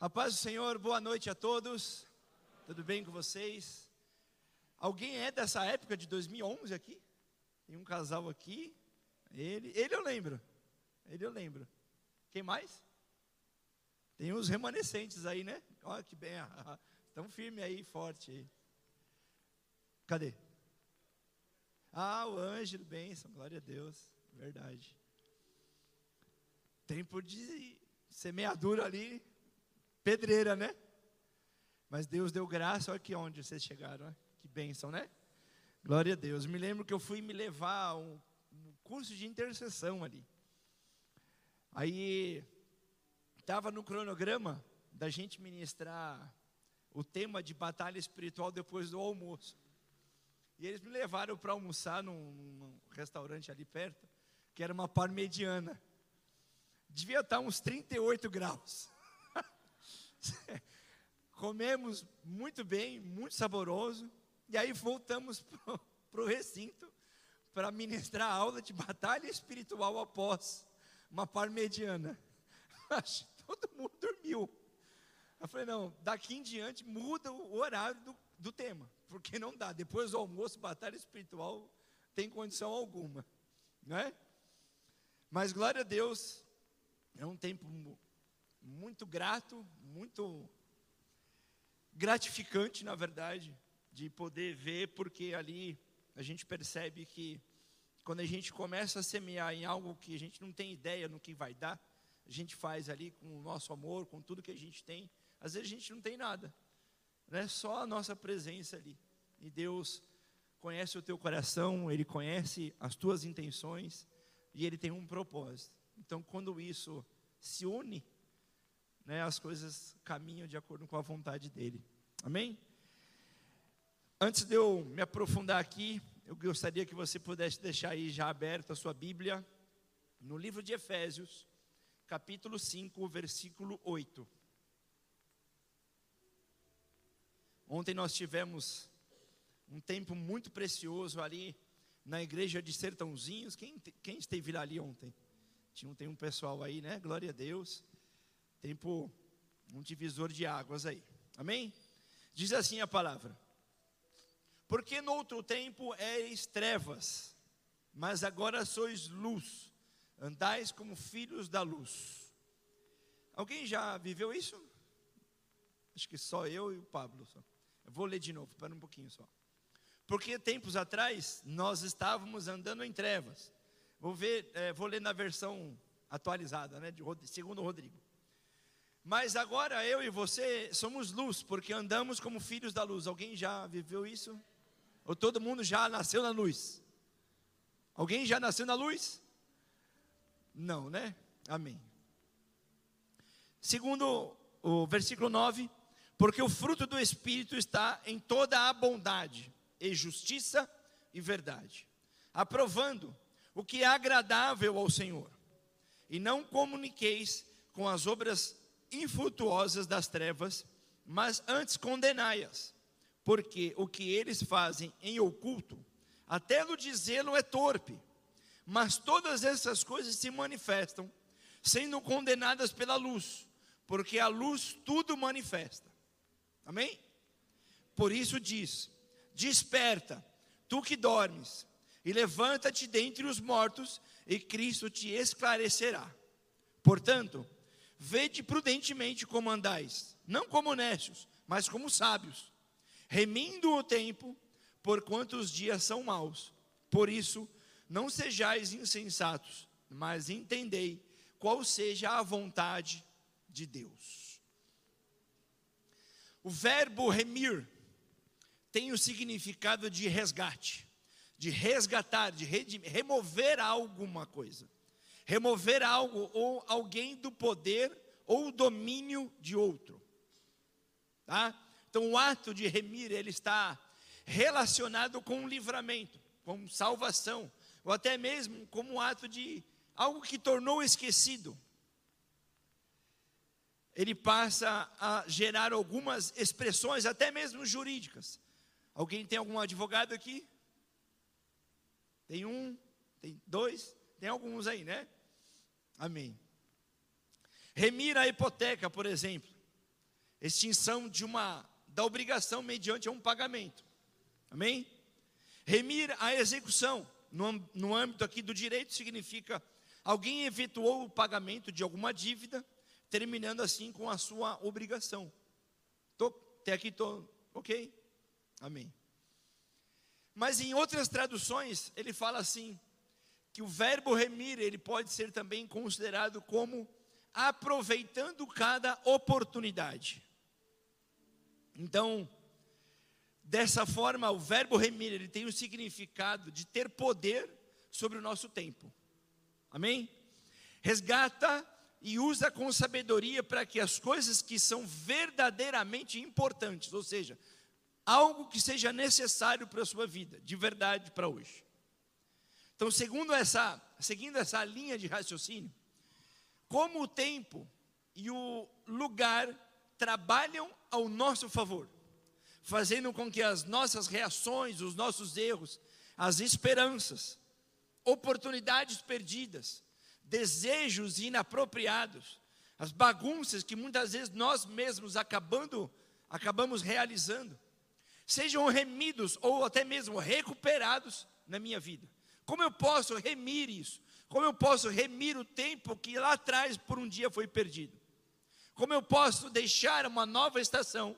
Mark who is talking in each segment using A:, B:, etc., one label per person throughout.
A: A paz do Senhor, boa noite a todos. Tudo bem com vocês? Alguém é dessa época de 2011 aqui? Tem um casal aqui. Ele, ele eu lembro. Ele eu lembro. Quem mais? Tem uns remanescentes aí, né? Olha que bem. Estão firme aí, forte aí. Cadê? Ah, o Ângelo, bênção, glória a Deus. Verdade. Tempo de semeadura ali, pedreira, né? Mas Deus deu graça, olha aqui onde vocês chegaram, olha, que bênção, né? Glória a Deus. Me lembro que eu fui me levar a um, curso de intercessão ali. Aí estava no cronograma da gente ministrar o tema de batalha espiritual depois do almoço. E eles me levaram para almoçar num, num, restaurante ali perto, que era uma parmegiana. Devia estar uns 38 graus. Comemos muito bem, muito saboroso. E aí voltamos para o recinto para ministrar a aula de batalha espiritual após uma parmegiana. Todo mundo dormiu. Eu falei, não, daqui em diante muda o horário do, do tema, porque não dá. Depois do almoço, batalha espiritual tem condição alguma, não é? Mas glória a Deus, é um tempo muito grato, muito gratificante, na verdade, de poder ver, porque ali a gente percebe que quando a gente começa a semear em algo que a gente não tem ideia no que vai dar, a gente faz ali com o nosso amor, com tudo que a gente tem. Às vezes a gente não tem nada, né? Só a nossa presença ali. E Deus conhece o teu coração, Ele conhece as tuas intenções e Ele tem um propósito. Então, quando isso se une, né, as coisas caminham de acordo com a vontade dele. Amém? Antes de eu me aprofundar aqui, eu gostaria que você pudesse deixar aí já aberta a sua Bíblia no livro de Efésios, capítulo 5, versículo 8. Ontem nós tivemos um tempo muito precioso ali na igreja de Sertãozinhos. Quem, quem esteve ali ontem? Tinha, tem um pessoal aí, né? Glória a Deus. Tempo, um divisor de águas aí. Amém? Diz assim a palavra: Porque no outro tempo eres trevas, mas agora sois luz, andais como filhos da luz. Alguém já viveu isso? Acho que só eu e o Pablo. Só. Eu vou ler de novo, para um pouquinho só. Porque tempos atrás nós estávamos andando em trevas. Vou ver, é, vou ler na versão atualizada, né, de segundo Rodrigo. Mas agora eu e você somos luz, porque andamos como filhos da luz. Alguém já viveu isso? Ou todo mundo já nasceu na luz? Alguém já nasceu na luz? Não, né? Amém. Segundo o versículo 9, porque o fruto do Espírito está em toda a bondade, e justiça e verdade, aprovando o que é agradável ao Senhor, e não comuniqueis com as obras infrutuosas das trevas, mas antes condenai-as, porque o que eles fazem em oculto, até no dizê-lo é torpe, mas todas essas coisas se manifestam, sendo condenadas pela luz, porque a luz tudo manifesta. Amém? Por isso diz: Desperta, tu que dormes, e levanta-te dentre os mortos, e Cristo te esclarecerá. Portanto, Vede prudentemente como andais, não como necios, mas como sábios, remindo o tempo, porquanto os dias são maus. Por isso, não sejais insensatos, mas entendei qual seja a vontade de Deus. O verbo remir tem o significado de resgate, de resgatar, de remover alguma coisa remover algo ou alguém do poder ou domínio de outro. Tá? Então o ato de remir, ele está relacionado com um livramento, com salvação, ou até mesmo como um ato de algo que tornou esquecido. Ele passa a gerar algumas expressões, até mesmo jurídicas. Alguém tem algum advogado aqui? Tem um, tem dois, tem alguns aí, né? Amém. Remir a hipoteca, por exemplo, extinção de uma da obrigação mediante um pagamento. Amém? Remir a execução, no, no âmbito aqui do direito, significa alguém efetuou o pagamento de alguma dívida, terminando assim com a sua obrigação. Tô, até aqui estou, ok? Amém. Mas em outras traduções, ele fala assim, que o verbo remir, ele pode ser também considerado como aproveitando cada oportunidade. Então, dessa forma, o verbo remir, ele tem o significado de ter poder sobre o nosso tempo. Amém? Resgata e usa com sabedoria para que as coisas que são verdadeiramente importantes, ou seja, algo que seja necessário para a sua vida, de verdade para hoje. Então, segundo essa, seguindo essa linha de raciocínio, como o tempo e o lugar trabalham ao nosso favor, fazendo com que as nossas reações, os nossos erros, as esperanças, oportunidades perdidas, desejos inapropriados, as bagunças que muitas vezes nós mesmos acabando, acabamos realizando, sejam remidos ou até mesmo recuperados na minha vida. Como eu posso remir isso? Como eu posso remir o tempo que lá atrás por um dia foi perdido? Como eu posso deixar uma nova estação,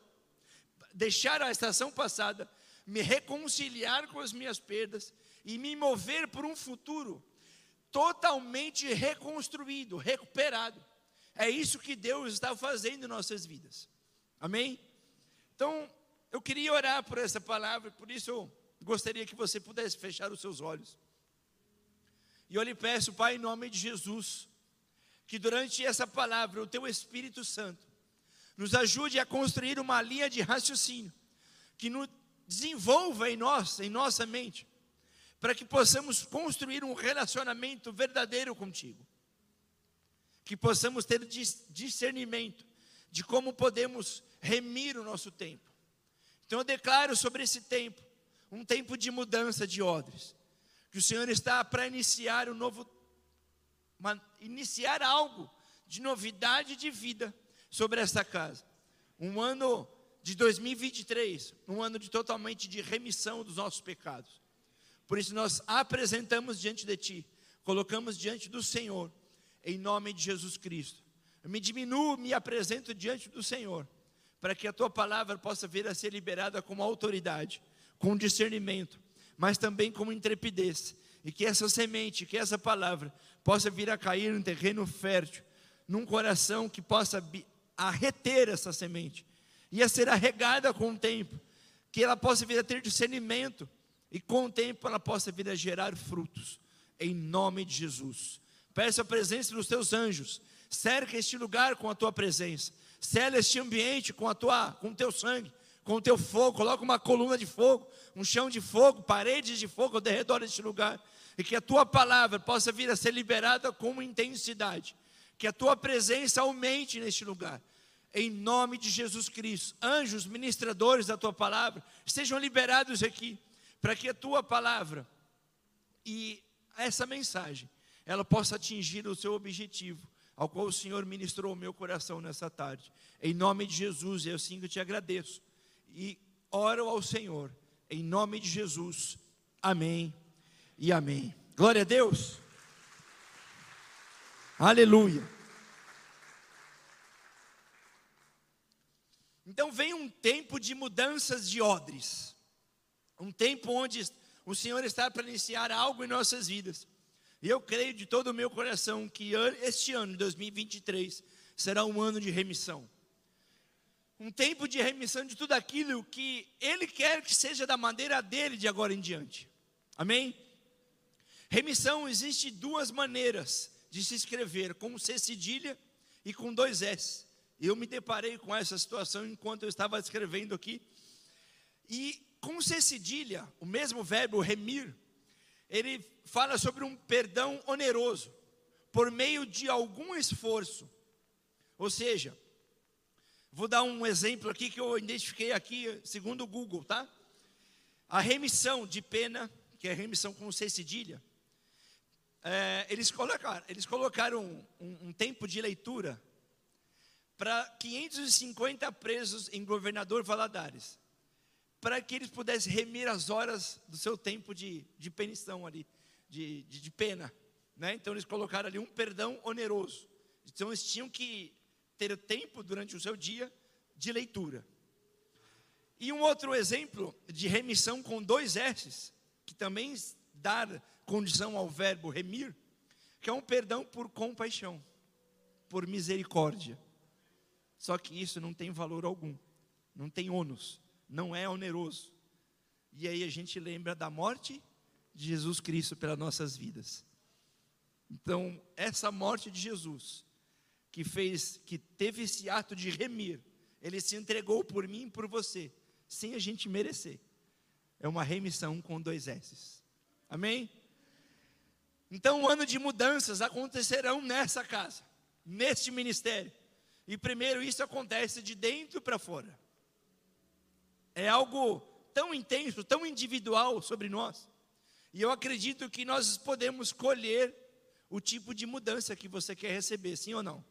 A: deixar a estação passada, me reconciliar com as minhas perdas e me mover por um futuro totalmente reconstruído, recuperado. É isso que Deus está fazendo em nossas vidas. Amém? Então, eu queria orar por essa palavra, por isso eu gostaria que você pudesse fechar os seus olhos. E eu lhe peço, Pai, em nome de Jesus, que durante essa palavra o Teu Espírito Santo nos ajude a construir uma linha de raciocínio que nos desenvolva em nós, em nossa mente, para que possamos construir um relacionamento verdadeiro contigo. Que possamos ter discernimento de como podemos remir o nosso tempo. Então eu declaro sobre esse tempo, um tempo de mudança de ordens que o Senhor está para iniciar um novo, uma, iniciar algo de novidade de vida sobre esta casa. Um ano de 2023, um ano de totalmente de remissão dos nossos pecados. Por isso nós apresentamos diante de Ti, colocamos diante do Senhor, em nome de Jesus Cristo. Eu me diminuo, me apresento diante do Senhor, para que a Tua palavra possa vir a ser liberada com autoridade, com discernimento, mas também com intrepidez. E que essa semente, que essa palavra, possa vir a cair em terreno fértil, num coração que possa arreter essa semente, e a ser arregada com o tempo, que ela possa vir a ter discernimento, e com o tempo ela possa vir a gerar frutos, em nome de Jesus. Peço a presença dos teus anjos, cerca este lugar com a tua presença, sela este ambiente com a tua, com o teu sangue, com o teu fogo, coloca uma coluna de fogo, um chão de fogo, paredes de fogo ao redor deste lugar, e que a tua palavra possa vir a ser liberada com intensidade, que a tua presença aumente neste lugar, em nome de Jesus Cristo. Anjos, ministradores da tua palavra, sejam liberados aqui, para que a tua palavra e essa mensagem, ela possa atingir o seu objetivo, ao qual o Senhor ministrou o meu coração nessa tarde. Em nome de Jesus, eu sim que te agradeço e oro ao Senhor, em nome de Jesus. Amém e amém. Glória a Deus. Aleluia. Então vem um tempo de mudanças de odres, um tempo onde o Senhor está para iniciar algo em nossas vidas. E eu creio de todo o meu coração que este ano, 2023, será um ano de remissão um tempo de remissão de tudo aquilo que Ele quer que seja da maneira dele de agora em diante. Amém? Remissão existe duas maneiras de se escrever, com C cedilha e com dois S. Eu me deparei com essa situação enquanto eu estava escrevendo aqui. E com C cedilha, o mesmo verbo remir, ele fala sobre um perdão oneroso, por meio de algum esforço. Ou seja, Vou dar um exemplo aqui que eu identifiquei aqui, segundo o Google, tá? A remissão de pena, que é remissão com C cedilha, é, eles colocaram, eles colocaram um, um, tempo de leitura para 550 presos em Governador Valadares, para que eles pudessem remir as horas do seu tempo de, de penição ali, de, de, de pena. Né? Então eles colocaram ali um perdão oneroso. Então eles tinham que ter tempo durante o seu dia de leitura. E um outro exemplo de remissão com dois S's, que também dá condição ao verbo remir, que é um perdão por compaixão, por misericórdia. Só que isso não tem valor algum, não tem ônus, não é oneroso. E aí a gente lembra da morte de Jesus Cristo pelas nossas vidas. Então, essa morte de Jesus, que fez, que teve esse ato de remir, ele se entregou por mim e por você, sem a gente merecer. É uma remissão com dois S's. Amém? Então, um ano de mudanças acontecerão nessa casa, neste ministério. E primeiro isso acontece de dentro para fora. É algo tão intenso, tão individual sobre nós. E eu acredito que nós podemos colher o tipo de mudança que você quer receber, sim ou não?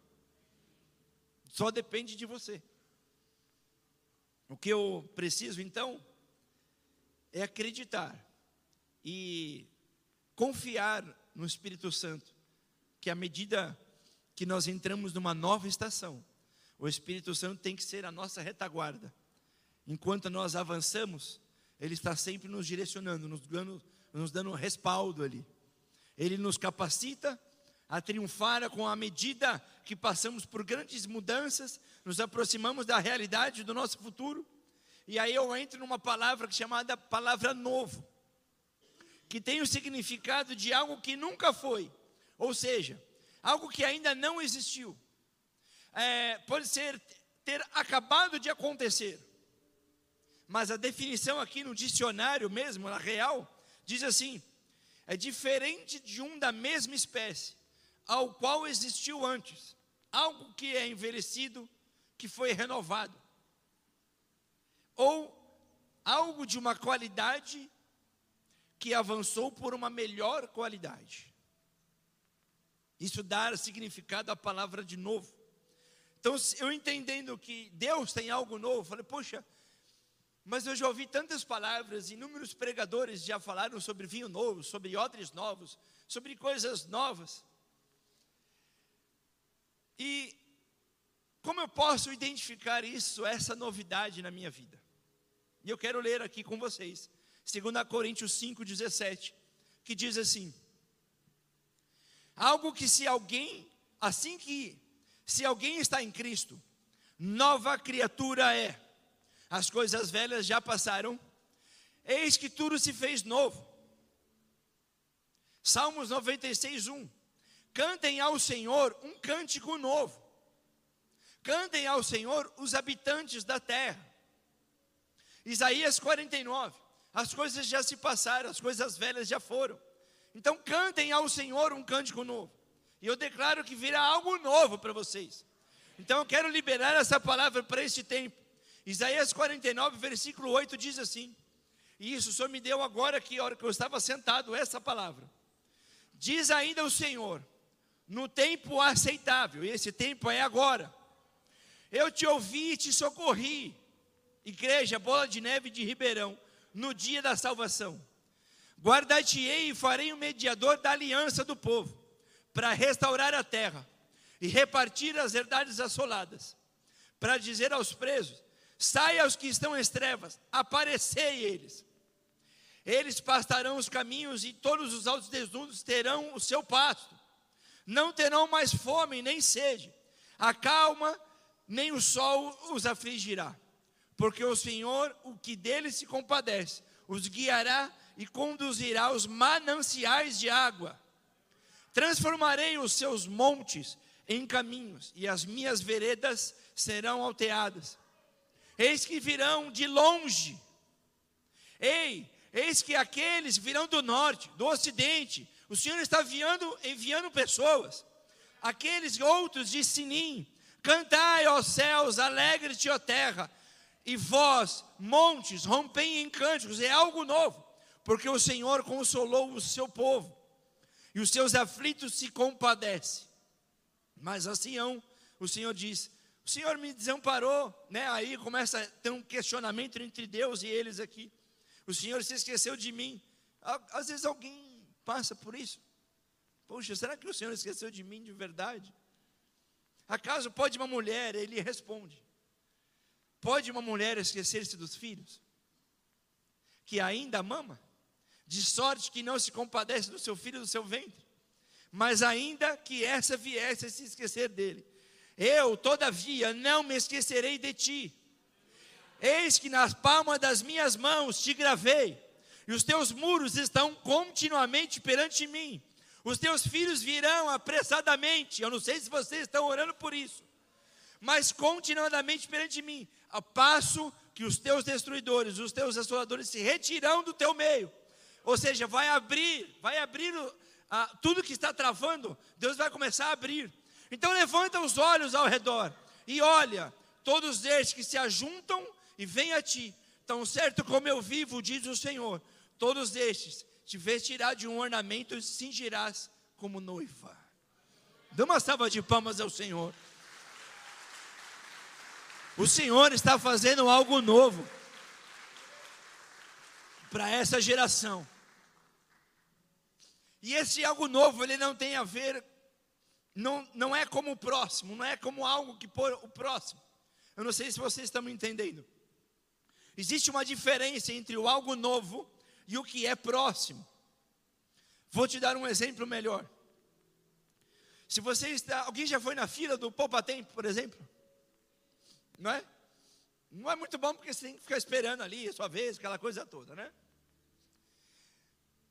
A: Só depende de você. O que eu preciso então é acreditar e confiar no Espírito Santo, que à medida que nós entramos numa nova estação, o Espírito Santo tem que ser a nossa retaguarda. Enquanto nós avançamos, Ele está sempre nos direcionando, nos dando, nos dando respaldo ali. Ele nos capacita a triunfar com a medida que passamos por grandes mudanças, nos aproximamos da realidade do nosso futuro. E aí eu entro numa palavra chamada palavra novo que tem o significado de algo que nunca foi, ou seja, algo que ainda não existiu. É, pode ser ter acabado de acontecer, mas a definição aqui no dicionário mesmo, na real, diz assim: é diferente de um da mesma espécie, ao qual existiu antes, algo que é envelhecido, que foi renovado, ou algo de uma qualidade que avançou por uma melhor qualidade. Isso dá significado à palavra de novo. Então, eu entendendo que Deus tem algo novo, falei, poxa, mas eu já ouvi tantas palavras, inúmeros pregadores já falaram sobre vinho novo, sobre odres novos, sobre coisas novas. E como eu posso identificar isso, essa novidade na minha vida? E eu quero ler aqui com vocês 2 Coríntios 5,17, que diz assim: Algo que se alguém, assim que, se alguém está em Cristo, nova criatura é, as coisas velhas já passaram, eis que tudo se fez novo. Salmos 96, 1. Cantem ao Senhor um cântico novo. Cantem ao Senhor os habitantes da terra. Isaías 49. As coisas já se passaram, as coisas velhas já foram. Então cantem ao Senhor um cântico novo. E eu declaro que virá algo novo para vocês. Então eu quero liberar essa palavra para este tempo. Isaías 49, versículo 8 diz assim: E isso só me deu agora que hora que eu estava sentado essa palavra. Diz ainda o Senhor: No tempo aceitável, e esse tempo é agora. Eu te ouvi e te socorri. Igreja Bola de Neve de Ribeirão no dia da salvação. Guardar-te-ei e farei um mediador da aliança do povo, para restaurar a terra e repartir as herdades assoladas, para dizer aos presos: saia aos que estão em trevas, aparecei eles. Eles pastarão os caminhos e todos os altos desnudos terão o seu pasto. Não terão mais fome nem sede. A calma nem o sol os afligirá porque o Senhor, o que deles se compadece, os guiará e conduzirá aos mananciais de água. Transformarei os seus montes em caminhos, e as minhas veredas serão alteadas. Eis que virão de longe. Ei, eis que aqueles virão do norte, do ocidente. O Senhor está enviando, enviando pessoas. Aqueles outros de Sinim. Cantai, ó céus, alegre-te, ó terra e vós, montes, rompem em cânticos, é algo novo, porque o Senhor consolou o seu povo, e os seus aflitos se compadece. Mas a Sião, o Senhor diz: Senhor me desamparou, né? Aí começa a ter um questionamento entre Deus e eles aqui. O Senhor se esqueceu de mim. Às vezes alguém passa por isso. Poxa, será que o Senhor esqueceu de mim de verdade? Acaso pode uma mulher, ele responde, pode uma mulher esquecer-se dos filhos? Que ainda mama? De sorte que não se compadece do seu filho do seu ventre? Mas ainda que essa viesse a se esquecer dele, eu, todavia, não me esquecerei de ti. Eis que nas palmas das minhas mãos te gravei, e os teus muros estão continuamente perante mim. Os teus filhos virão apressadamente. Eu não sei se vocês estão orando por isso, mas continuadamente perante mim, a passo que os teus destruidores, os teus assoladores se retirarão do teu meio. Ou seja, vai abrir, vai abrir tudo que está travando, Deus vai começar a abrir. Então levanta os olhos ao redor e olha, todos estes que se ajuntam e vêm a ti, tão certo como eu vivo, diz o Senhor, todos estes te vestirá de um ornamento e cingirás como noiva. Dê uma salva de palmas ao Senhor. O Senhor está fazendo algo novo para essa geração. E esse algo novo, ele não tem a ver, não, não é como o próximo, não é como algo que por o próximo. Eu não sei se vocês estão me entendendo. Existe uma diferença entre o algo novo e o que é próximo. Vou te dar um exemplo melhor. Se você está, alguém já foi na fila do Poupa Tempo, por exemplo? Não é? Não é muito bom porque você tem que ficar esperando ali a sua vez, aquela coisa toda, né?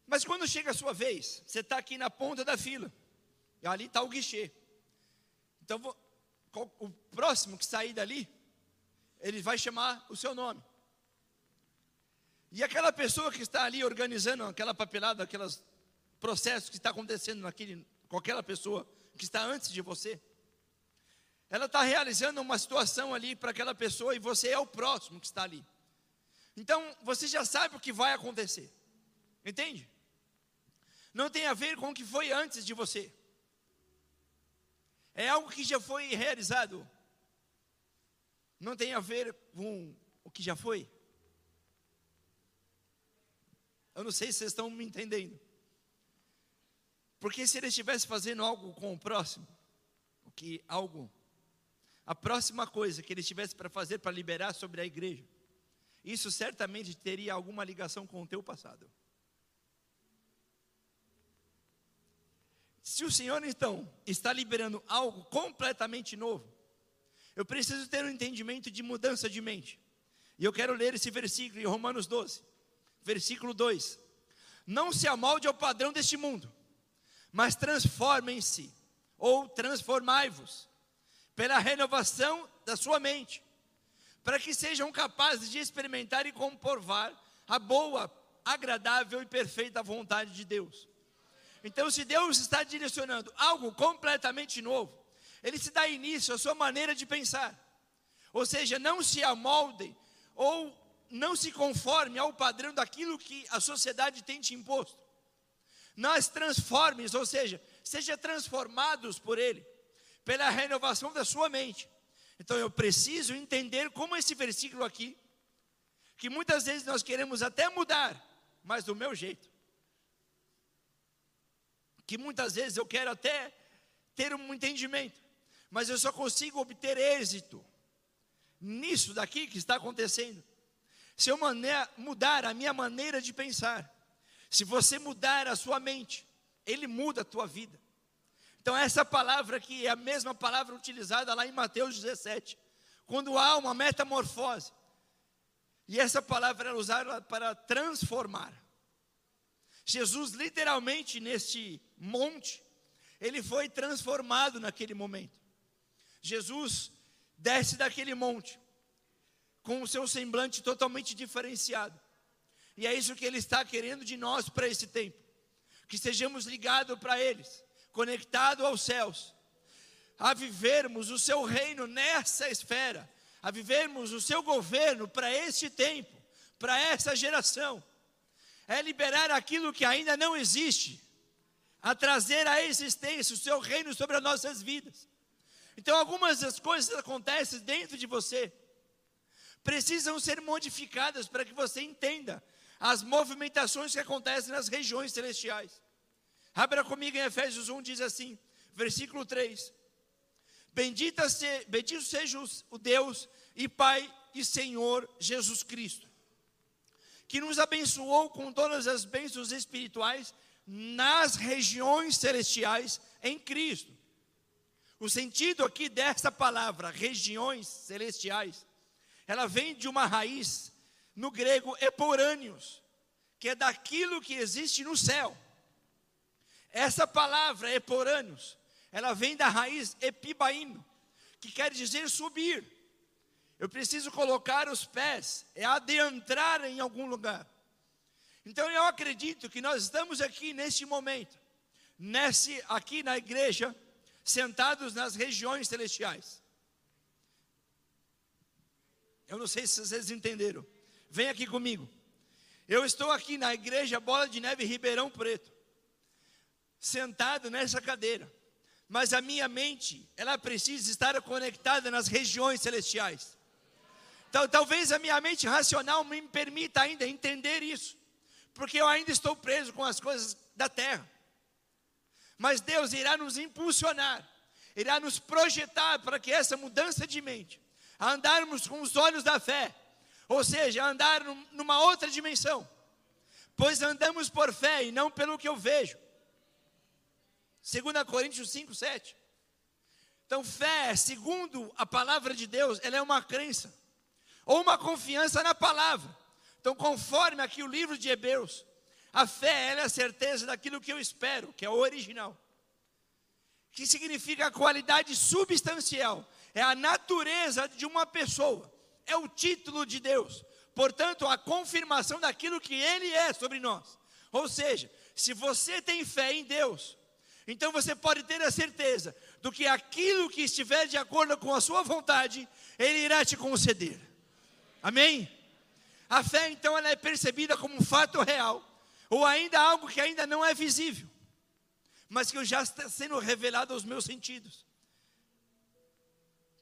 A: Mas quando chega a sua vez, você está aqui na ponta da fila, e ali está o guichê. Então, o próximo que sair dali, ele vai chamar o seu nome. E aquela pessoa que está ali organizando aquela papelada, aqueles processos que está acontecendo naquele, com aquela pessoa que está antes de você, ela está realizando uma situação ali para aquela pessoa e você é o próximo que está ali. Então você já sabe o que vai acontecer, entende? Não tem a ver com o que foi antes de você, é algo que já foi realizado, não tem a ver com o que já foi. Eu não sei se vocês estão me entendendo. Porque se ele estivesse fazendo algo com o próximo, o que algo, a próxima coisa que ele estivesse para fazer para liberar sobre a igreja, isso certamente teria alguma ligação com o teu passado. Se o Senhor então está liberando algo completamente novo, eu preciso ter um entendimento de mudança de mente. E eu quero ler esse versículo em Romanos 12 versículo 2: Não se amolde ao padrão deste mundo, mas transformem-se, ou transformai-vos, pela renovação da sua mente, para que sejam capazes de experimentar e comprovar a boa, agradável e perfeita vontade de Deus. Então, se Deus está direcionando algo completamente novo, Ele se dá início à sua maneira de pensar. Ou seja, não se amoldem ou não se conforme ao padrão daquilo que a sociedade tem te imposto. Nas transformes, ou seja, seja transformados por ele, pela renovação da sua mente. Então eu preciso entender como esse versículo aqui, que muitas vezes nós queremos até mudar, mas do meu jeito. Que muitas vezes eu quero até ter um entendimento, mas eu só consigo obter êxito nisso daqui que está acontecendo se eu mudar a minha maneira de pensar, se você mudar a sua mente, ele muda a tua vida. Então, essa palavra aqui é a mesma palavra utilizada lá em Mateus 17, quando há uma metamorfose. E essa palavra era usada para transformar. Jesus, literalmente, neste monte, ele foi transformado naquele momento. Jesus desce daquele monte, com o seu semblante totalmente diferenciado. E é isso que Ele está querendo de nós para esse tempo. Que sejamos ligados para eles, conectados aos céus, a vivermos o seu reino nessa esfera, a vivermos o seu governo para este tempo, para essa geração. É liberar aquilo que ainda não existe, a trazer à existência o seu reino sobre as nossas vidas. Então, algumas das coisas acontecem dentro de você precisam ser modificadas para que você entenda as movimentações que acontecem nas regiões celestiais. Abra comigo em Efésios 1, diz assim, versículo 3: Bendita se, bendito seja o Deus e Pai e Senhor Jesus Cristo, que nos abençoou com todas as bênçãos espirituais nas regiões celestiais em Cristo. O sentido aqui dessa palavra, regiões celestiais, ela vem de uma raiz no grego eporâneos, que é daquilo que existe no céu. Essa palavra eporâneos, ela vem da raiz epibaíno, que quer dizer subir. Eu preciso colocar os pés, é adentrar em algum lugar. Então eu acredito que nós estamos aqui neste momento, nesse aqui na igreja, sentados nas regiões celestiais. Eu não sei se vocês entenderam. Vem aqui comigo. Eu estou aqui na igreja Bola de Neve Ribeirão Preto, sentado nessa cadeira. Mas a minha mente, ela precisa estar conectada nas regiões celestiais. Talvez a minha mente racional me permita ainda entender isso, porque eu ainda estou preso com as coisas da terra. Mas Deus irá nos impulsionar, irá nos projetar para que essa mudança de mente, a andarmos com os olhos da fé, ou seja, andar numa outra dimensão, pois andamos por fé e não pelo que eu vejo. 2 Coríntios 5, 7. Então, fé, segundo a palavra de Deus, ela é uma crença ou uma confiança na palavra. Então, conforme aqui o livro de Hebreus, a fé é a certeza daquilo que eu espero, que é o original. Que significa a qualidade substancial, é a natureza de uma pessoa, é o título de Deus. Portanto, a confirmação daquilo que ele é sobre nós. Ou seja, se você tem fé em Deus, então você pode ter a certeza do que aquilo que estiver de acordo com a sua vontade, ele irá te conceder. Amém? A fé, então, ela é percebida como um fato real, ou ainda algo que ainda não é visível, mas que já está sendo revelado aos meus sentidos.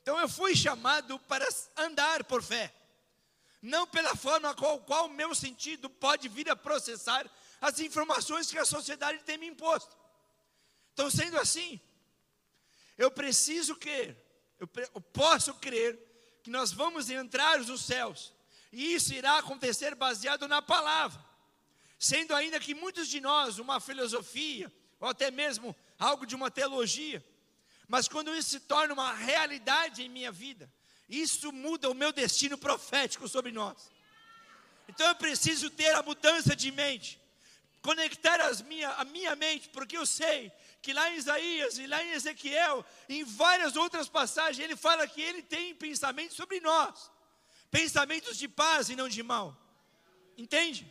A: Então eu fui chamado para andar por fé, não pela forma com qual o meu sentido pode vir a processar as informações que a sociedade tem me imposto. Então, sendo assim, eu preciso crer, eu, eu posso crer que nós vamos entrar nos céus, e isso irá acontecer baseado na palavra, sendo ainda que muitos de nós, uma filosofia, ou até mesmo algo de uma teologia, mas quando isso se torna uma realidade em minha vida, isso muda o meu destino profético sobre nós. Então eu preciso ter a mudança de mente, conectar as minha, a minha mente, porque eu sei que lá em Isaías e lá em Ezequiel, em várias outras passagens, ele fala que ele tem pensamentos sobre nós, pensamentos de paz e não de mal. Entende?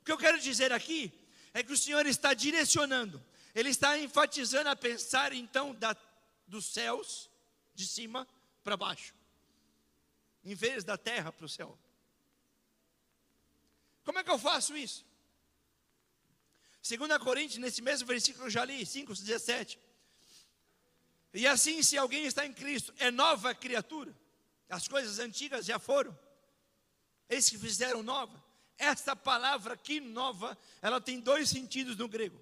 A: O que eu quero dizer aqui é que o Senhor está direcionando, ele está enfatizando a pensar então da, dos céus de cima para baixo, em vez da terra para o céu. Como é que eu faço isso? 2 Coríntios, nesse mesmo versículo, já li, 5, 17. E assim, se alguém está em Cristo, é nova criatura. As coisas antigas já foram. Eles que fizeram nova. Esta palavra aqui, nova, ela tem dois sentidos no grego.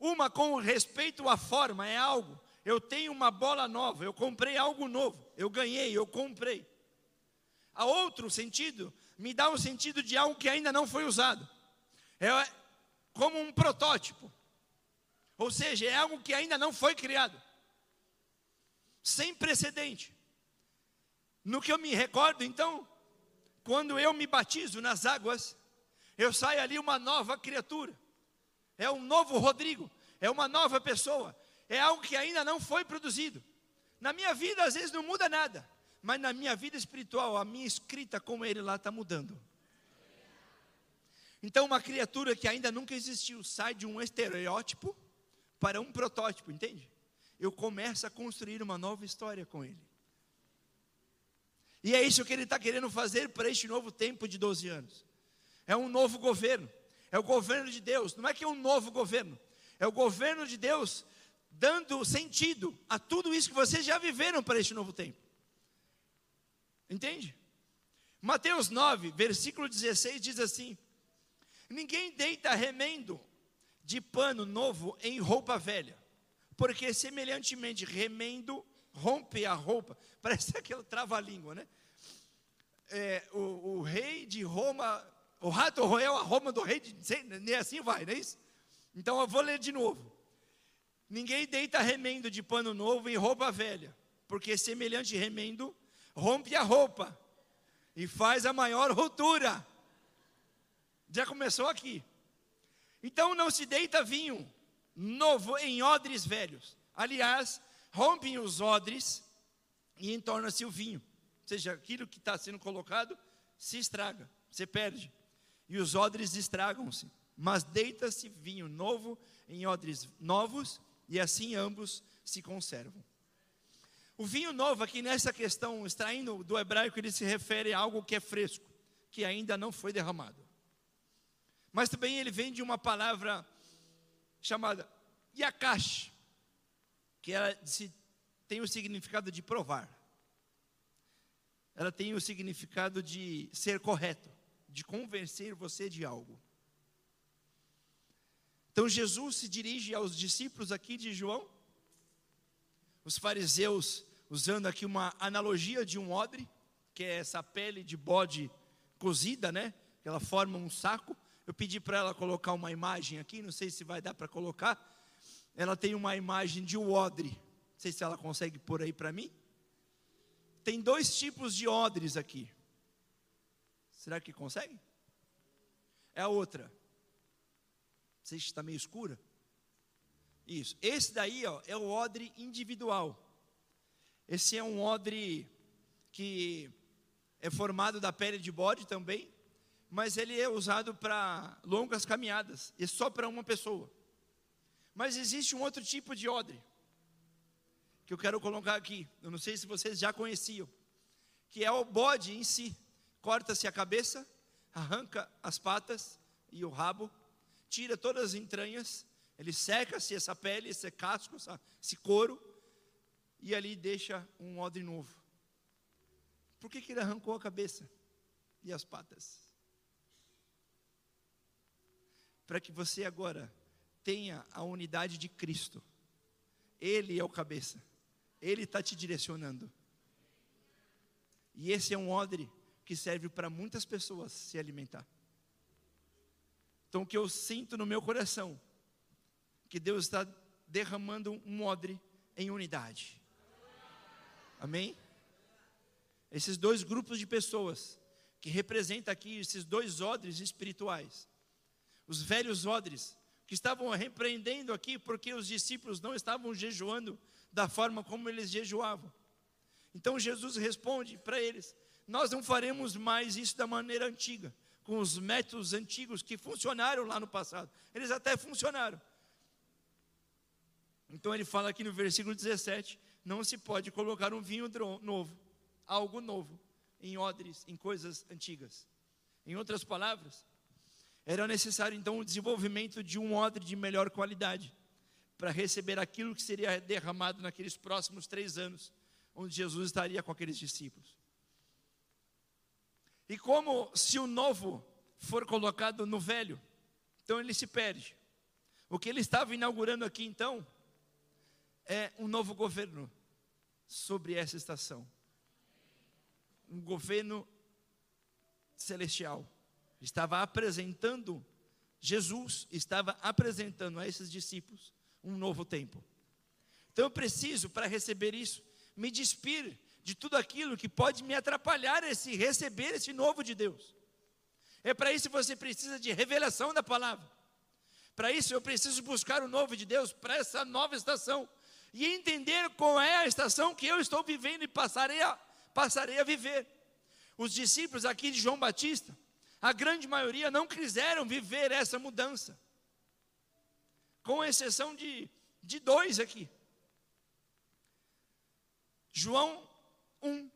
A: Uma com respeito à forma, é algo. Eu tenho uma bola nova, eu comprei algo novo. Eu ganhei, eu comprei. A outro sentido, me dá um sentido de algo que ainda não foi usado. É, como um protótipo. Ou seja, é algo que ainda não foi criado. Sem precedente. No que eu me recordo, então, quando eu me batizo nas águas, eu saio ali uma nova criatura. É um novo Rodrigo, é uma nova pessoa, é algo que ainda não foi produzido. Na minha vida, às vezes, não muda nada, mas na minha vida espiritual, a minha escrita com ele lá está mudando. Então, uma criatura que ainda nunca existiu sai de um estereótipo para um protótipo, entende? Eu começo a construir uma nova história com ele. E é isso que ele está querendo fazer para este novo tempo de 12 anos. É um novo governo. É o governo de Deus. Não é que é um novo governo. É o governo de Deus dando sentido a tudo isso que vocês já viveram para este novo tempo. Entende? Mateus 9, versículo 16 diz assim: Ninguém deita remendo de pano novo em roupa velha, porque semelhantemente remendo rompe a roupa. Parece aquele trava-língua, né? É, o, o, rei de Roma, o rato roeu a Roma do rei, nem assim vai, não é isso? Então eu vou ler de novo. Ninguém deita remendo de pano novo em roupa velha, porque semelhante remendo rompe a roupa e faz a maior ruptura. Já começou aqui. Então não se deita vinho novo em odres velhos. Aliás, rompem os odres e entorna-se o vinho. Ou seja, aquilo que está sendo colocado se estraga, se perde. E os odres estragam-se. Mas deita-se vinho novo em odres novos, e assim ambos se conservam. O vinho novo, aqui nessa questão, extraindo do hebraico, ele se refere a algo que é fresco, que ainda não foi derramado. Mas também ele vem de uma palavra chamada yakash, que ela tem o significado de provar. Ela tem o significado de ser correto, de convencer você de algo. Então Jesus se dirige aos discípulos aqui de João. Os fariseus usando aqui uma analogia de um odre, que é essa pele de bode cozida, né? Ela forma um saco. Eu pedi para ela colocar uma imagem aqui, não sei se vai dar para colocar. Ela tem uma imagem de um odre. Não sei se ela consegue pôr aí para mim. Tem dois tipos de odres aqui. Será que consegue? É a outra. Você está meio escura? Isso. Esse daí ó, é o odre individual. Esse é um odre que é formado da pele de bode também, mas ele é usado para longas caminhadas, e só para uma pessoa. Mas existe um outro tipo de odre, que eu quero colocar aqui, eu não sei se vocês já conheciam, que é o bode em si. Corta-se a cabeça, arranca as patas e o rabo, tira todas as entranhas, ele seca-se essa pele, esse casco, esse couro, e ali deixa um odre novo. Por que, que ele arrancou a cabeça e as patas? Para que você agora tenha a unidade de Cristo. Ele é o cabeça. Ele está te direcionando. E esse é um odre que serve para muitas pessoas se alimentar. Então, o que eu sinto no meu coração, que Deus está derramando um odre em unidade. Amém? Esses dois grupos de pessoas que representam aqui esses dois odres espirituais. Os velhos odres que estavam repreendendo aqui porque os discípulos não estavam jejuando da forma como eles jejuavam. Então Jesus responde para eles: Nós não faremos mais isso da maneira antiga, com os métodos antigos que funcionaram lá no passado. Eles até funcionaram. Então ele fala aqui no versículo 17: não se pode colocar um vinho novo, algo novo, em odres, em coisas antigas. Em outras palavras, era necessário então o desenvolvimento de um odre de melhor qualidade, para receber aquilo que seria derramado naqueles próximos três anos, onde Jesus estaria com aqueles discípulos. E como se o novo for colocado no velho, então ele se perde. O que ele estava inaugurando aqui então é um novo governo sobre essa estação. Um governo celestial. Estava apresentando, Jesus estava apresentando a esses discípulos um novo tempo. Então eu preciso, para receber isso, me despir de tudo aquilo que pode me atrapalhar esse receber esse novo de Deus. É para isso que você precisa de revelação da palavra. Para isso eu preciso buscar o novo de Deus para essa nova estação e entender qual é a estação que eu estou vivendo e passarei a, passarei a viver. Os discípulos aqui de João Batista, a grande maioria não quiseram viver essa mudança, com exceção de, de dois aqui. João 1,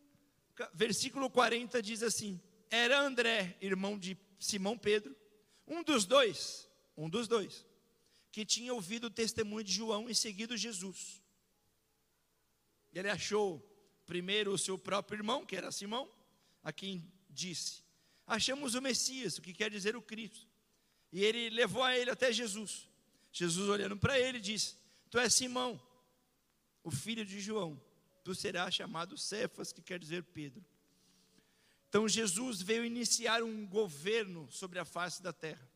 A: versículo 40 diz assim: Era André, irmão de Simão Pedro, um dos dois, um dos dois, que tinha ouvido o testemunho de João e seguido Jesus. Ele achou primeiro o seu próprio irmão, que era Simão, a quem disse: Achamos o Messias, o que quer dizer o Cristo. E ele levou a ele até Jesus. Jesus, olhando para ele, disse: Tu és Simão, o filho de João. Tu serás chamado Cefas, que quer dizer Pedro. Então Jesus veio iniciar um governo sobre a face da terra.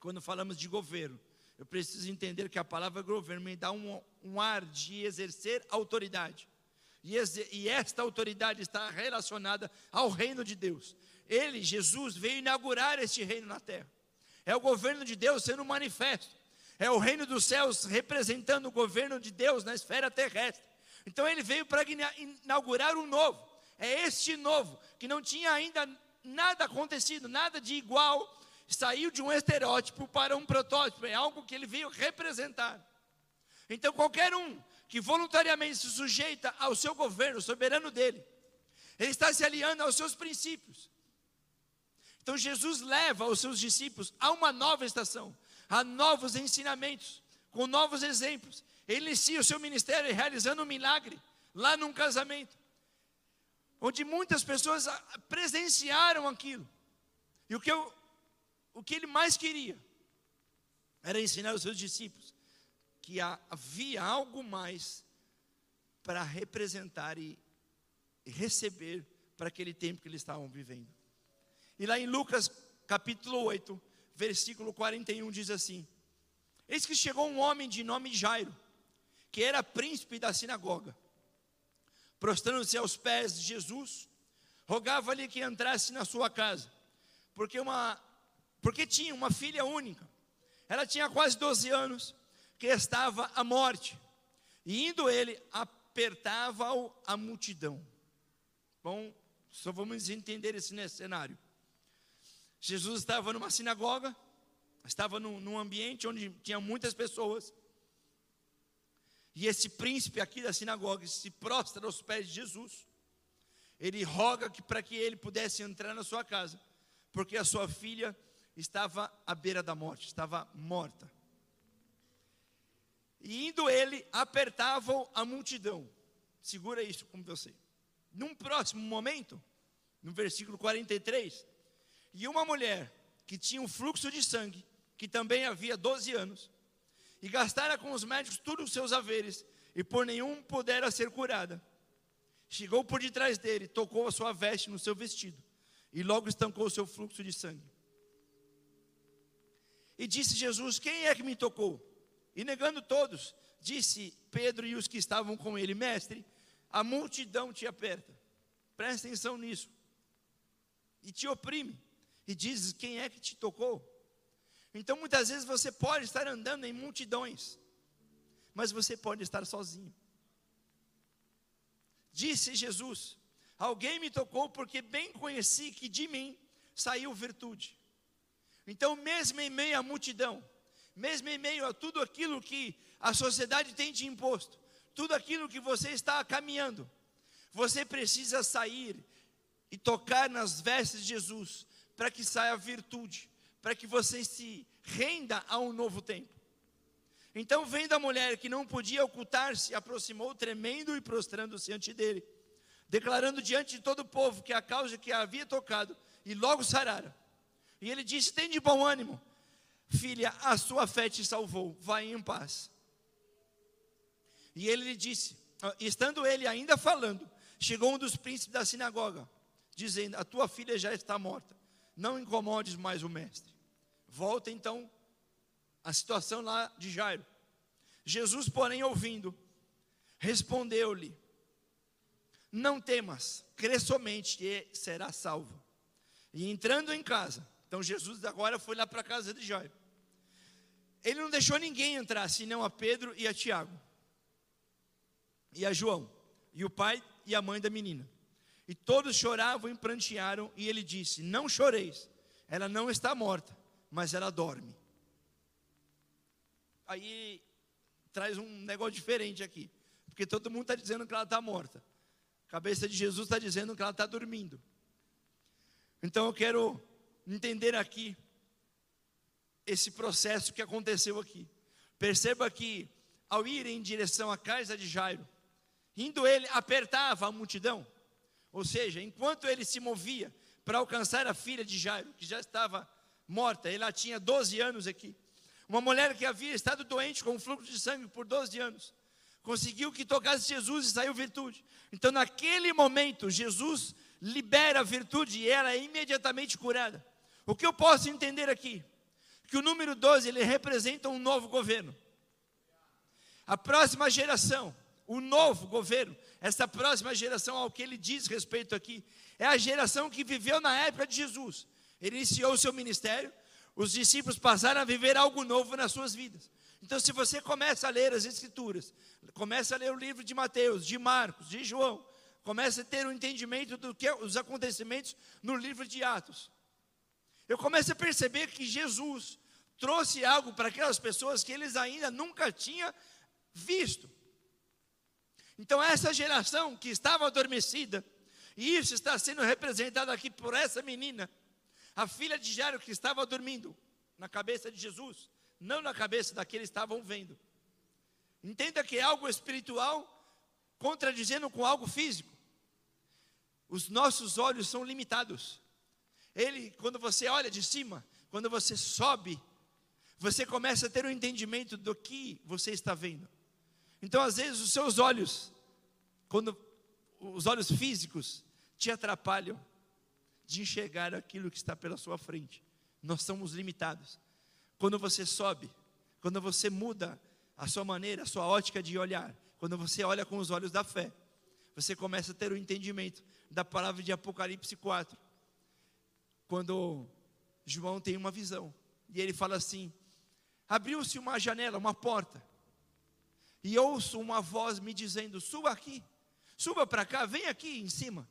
A: Quando falamos de governo, eu preciso entender que a palavra governo me dá um, um ar de exercer autoridade. E, e esta autoridade está relacionada ao reino de Deus. Ele, Jesus, veio inaugurar este reino na terra. É o governo de Deus sendo manifesto. É o reino dos céus representando o governo de Deus na esfera terrestre. Então ele veio para inaugurar um novo é este novo, que não tinha ainda nada acontecido, nada de igual, saiu de um estereótipo para um protótipo, é algo que ele veio representar. Então, qualquer um que voluntariamente se sujeita ao seu governo soberano dele, ele está se aliando aos seus princípios. Então, Jesus leva os seus discípulos a uma nova estação, a novos ensinamentos, com novos exemplos. Ele inicia o seu ministério realizando um milagre lá num casamento onde muitas pessoas presenciaram aquilo. E o que, eu, o que ele mais queria era ensinar os seus discípulos que havia algo mais para representar e receber para aquele tempo que eles estavam vivendo. E lá em Lucas capítulo 8, versículo 41 diz assim: Eis que chegou um homem de nome Jairo, que era príncipe da sinagoga prostrando-se aos pés de Jesus, rogava-lhe que entrasse na sua casa, porque, uma, porque tinha uma filha única, ela tinha quase 12 anos, que estava à morte, e indo ele, apertava-o a multidão. Bom, só vamos entender esse cenário. Jesus estava numa sinagoga, estava num, num ambiente onde tinha muitas pessoas, e esse príncipe aqui da sinagoga se prostra aos pés de Jesus. Ele roga que para que ele pudesse entrar na sua casa, porque a sua filha estava à beira da morte, estava morta. E indo ele, apertavam a multidão. Segura isso com você. Num próximo momento, no versículo 43, e uma mulher que tinha um fluxo de sangue, que também havia 12 anos, e gastara com os médicos todos os seus haveres, e por nenhum pudera ser curada. Chegou por detrás dele, tocou a sua veste no seu vestido, e logo estancou o seu fluxo de sangue. E disse Jesus: Quem é que me tocou? E negando todos, disse Pedro e os que estavam com ele: Mestre, a multidão te aperta. Presta atenção nisso. E te oprime. E dizes: Quem é que te tocou? Então muitas vezes você pode estar andando em multidões, mas você pode estar sozinho. Disse Jesus: Alguém me tocou porque bem conheci que de mim saiu virtude. Então, mesmo em meio à multidão, mesmo em meio a tudo aquilo que a sociedade tem te imposto, tudo aquilo que você está caminhando, você precisa sair e tocar nas vestes de Jesus para que saia virtude para que você se renda a um novo tempo. Então, vendo a mulher que não podia ocultar-se, aproximou tremendo e prostrando-se ante dele, declarando diante de todo o povo que a causa que a havia tocado, e logo sarara. E ele disse: Tem de bom ânimo, filha, a sua fé te salvou, vai em paz. E ele lhe disse, ah, estando ele ainda falando, chegou um dos príncipes da sinagoga, dizendo: A tua filha já está morta não incomodes mais o mestre. Volta então a situação lá de Jairo. Jesus, porém, ouvindo, respondeu-lhe: Não temas, crê somente e será salvo. E entrando em casa, então Jesus agora foi lá para a casa de Jairo. Ele não deixou ninguém entrar, senão a Pedro e a Tiago, e a João, e o pai e a mãe da menina. E todos choravam e prantearam, e ele disse: Não choreis, ela não está morta, mas ela dorme. Aí traz um negócio diferente aqui, porque todo mundo está dizendo que ela está morta, a cabeça de Jesus está dizendo que ela está dormindo. Então eu quero entender aqui esse processo que aconteceu aqui. Perceba que, ao ir em direção à casa de Jairo, indo ele, apertava a multidão, ou seja, enquanto ele se movia para alcançar a filha de Jairo, que já estava morta, ela tinha 12 anos aqui. Uma mulher que havia estado doente com fluxo de sangue por 12 anos, conseguiu que tocasse Jesus e saiu virtude. Então, naquele momento, Jesus libera a virtude e ela é imediatamente curada. O que eu posso entender aqui? Que o número 12 ele representa um novo governo. A próxima geração, o novo governo, essa próxima geração ao que ele diz respeito aqui, é a geração que viveu na época de Jesus. Ele iniciou o seu ministério, os discípulos passaram a viver algo novo nas suas vidas. Então, se você começa a ler as Escrituras, começa a ler o livro de Mateus, de Marcos, de João, começa a ter um entendimento do que os acontecimentos no livro de Atos. Eu começo a perceber que Jesus trouxe algo para aquelas pessoas que eles ainda nunca tinham visto. Então, essa geração que estava adormecida, e isso está sendo representado aqui por essa menina, a filha de Jairo que estava dormindo na cabeça de Jesus, não na cabeça daqueles que estavam vendo. Entenda que é algo espiritual contradizendo com algo físico. Os nossos olhos são limitados. Ele, quando você olha de cima, quando você sobe, você começa a ter um entendimento do que você está vendo. Então, às vezes, os seus olhos, quando os olhos físicos te atrapalham de enxergar aquilo que está pela sua frente. Nós somos limitados. Quando você sobe, quando você muda a sua maneira, a sua ótica de olhar, quando você olha com os olhos da fé, você começa a ter o entendimento da palavra de Apocalipse 4. Quando João tem uma visão, e ele fala assim: abriu-se uma janela, uma porta, e ouço uma voz me dizendo: suba aqui, suba para cá, vem aqui em cima,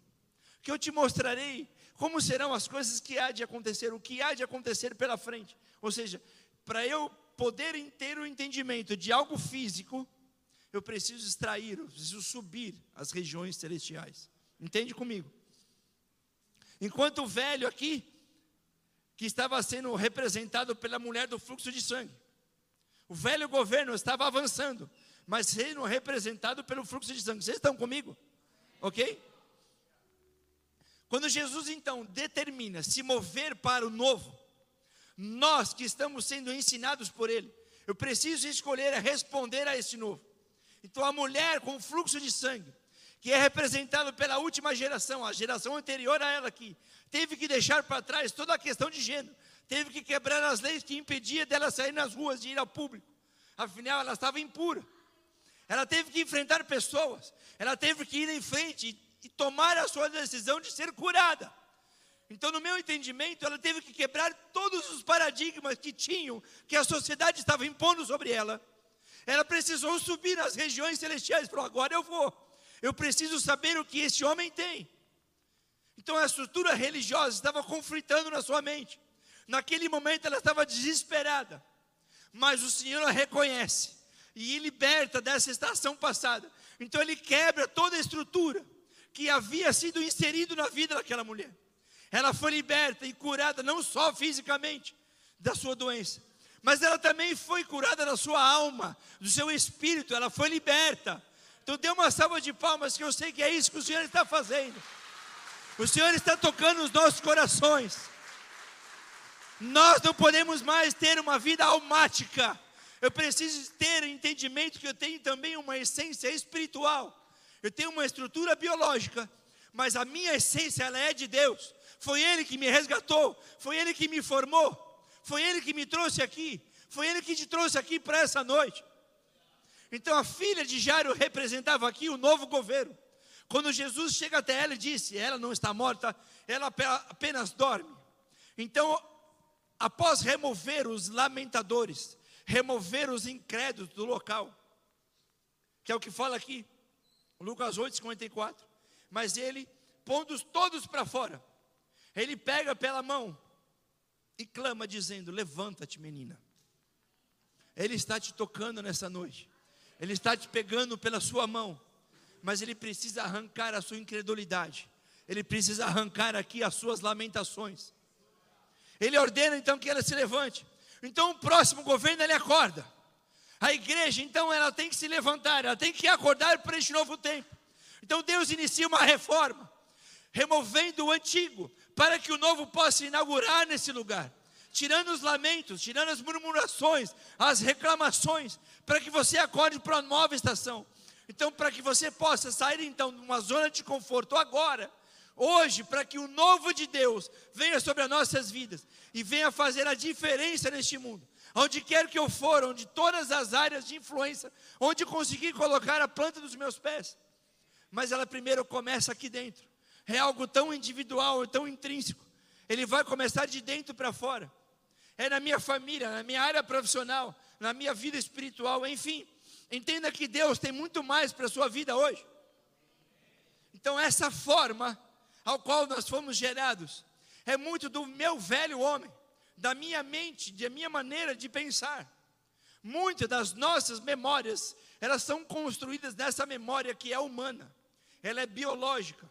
A: que eu te mostrarei como serão as coisas que há de acontecer, o que há de acontecer pela frente. Ou seja, para eu poder ter o entendimento de algo físico, eu preciso extrair, eu preciso subir as regiões celestiais. Entende comigo? Enquanto o velho aqui, que estava sendo representado pela mulher do fluxo de sangue, o velho governo estava avançando, mas sendo representado pelo fluxo de sangue. Vocês estão comigo? Ok? Quando Jesus então determina se mover para o novo, nós que estamos sendo ensinados por Ele, eu preciso escolher a responder a esse novo. Então a mulher com fluxo de sangue, que é representado pela última geração, a geração anterior a ela aqui, teve que deixar para trás toda a questão de gênero, teve que quebrar as leis que impedia dela sair nas ruas de ir ao público. Afinal, ela estava impura. Ela teve que enfrentar pessoas, ela teve que ir em frente e tomar a sua decisão de ser curada. Então, no meu entendimento, ela teve que quebrar todos os paradigmas que tinham, que a sociedade estava impondo sobre ela. Ela precisou subir nas regiões celestiais, falou: agora eu vou. Eu preciso saber o que esse homem tem. Então a estrutura religiosa estava conflitando na sua mente. Naquele momento ela estava desesperada. Mas o Senhor a reconhece e liberta dessa estação passada. Então ele quebra toda a estrutura que havia sido inserido na vida daquela mulher. Ela foi liberta e curada não só fisicamente da sua doença, mas ela também foi curada da sua alma, do seu espírito, ela foi liberta. Então dê uma salva de palmas que eu sei que é isso que o Senhor está fazendo. O Senhor está tocando os nossos corações. Nós não podemos mais ter uma vida almática. Eu preciso ter entendimento que eu tenho também uma essência espiritual. Eu tenho uma estrutura biológica, mas a minha essência ela é de Deus. Foi Ele que me resgatou, foi Ele que me formou, foi Ele que me trouxe aqui, foi Ele que te trouxe aqui para essa noite. Então a filha de Jairo representava aqui o novo governo. Quando Jesus chega até ela e disse: Ela não está morta, ela apenas dorme. Então, após remover os lamentadores, remover os incrédulos do local, que é o que fala aqui, Lucas 8, 54. Mas ele, pondo todos para fora, ele pega pela mão e clama, dizendo: Levanta-te, menina. Ele está te tocando nessa noite, ele está te pegando pela sua mão, mas ele precisa arrancar a sua incredulidade, ele precisa arrancar aqui as suas lamentações. Ele ordena então que ela se levante. Então o próximo governo ele acorda. A igreja, então, ela tem que se levantar, ela tem que acordar para este novo tempo. Então Deus inicia uma reforma, removendo o antigo, para que o novo possa inaugurar nesse lugar, tirando os lamentos, tirando as murmurações, as reclamações, para que você acorde para uma nova estação. Então, para que você possa sair então de uma zona de conforto agora, hoje, para que o novo de Deus venha sobre as nossas vidas e venha fazer a diferença neste mundo. Onde quer que eu for, onde todas as áreas de influência, onde conseguir colocar a planta dos meus pés. Mas ela primeiro começa aqui dentro. É algo tão individual, tão intrínseco. Ele vai começar de dentro para fora. É na minha família, na minha área profissional, na minha vida espiritual, enfim. Entenda que Deus tem muito mais para a sua vida hoje. Então, essa forma ao qual nós fomos gerados é muito do meu velho homem, da minha mente, da minha maneira de pensar. Muitas das nossas memórias, elas são construídas nessa memória que é humana, ela é biológica.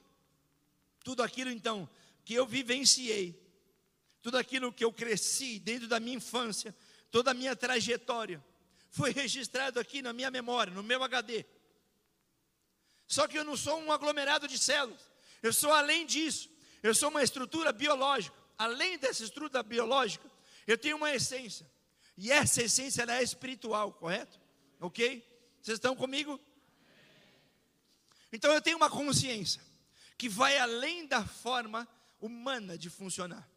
A: Tudo aquilo então que eu vivenciei, tudo aquilo que eu cresci dentro da minha infância, toda a minha trajetória, foi registrado aqui na minha memória, no meu HD. Só que eu não sou um aglomerado de células, eu sou além disso, eu sou uma estrutura biológica. Além dessa estrutura biológica, eu tenho uma essência. E essa essência é espiritual, correto? Ok? Vocês estão comigo? Então eu tenho uma consciência que vai além da forma humana de funcionar.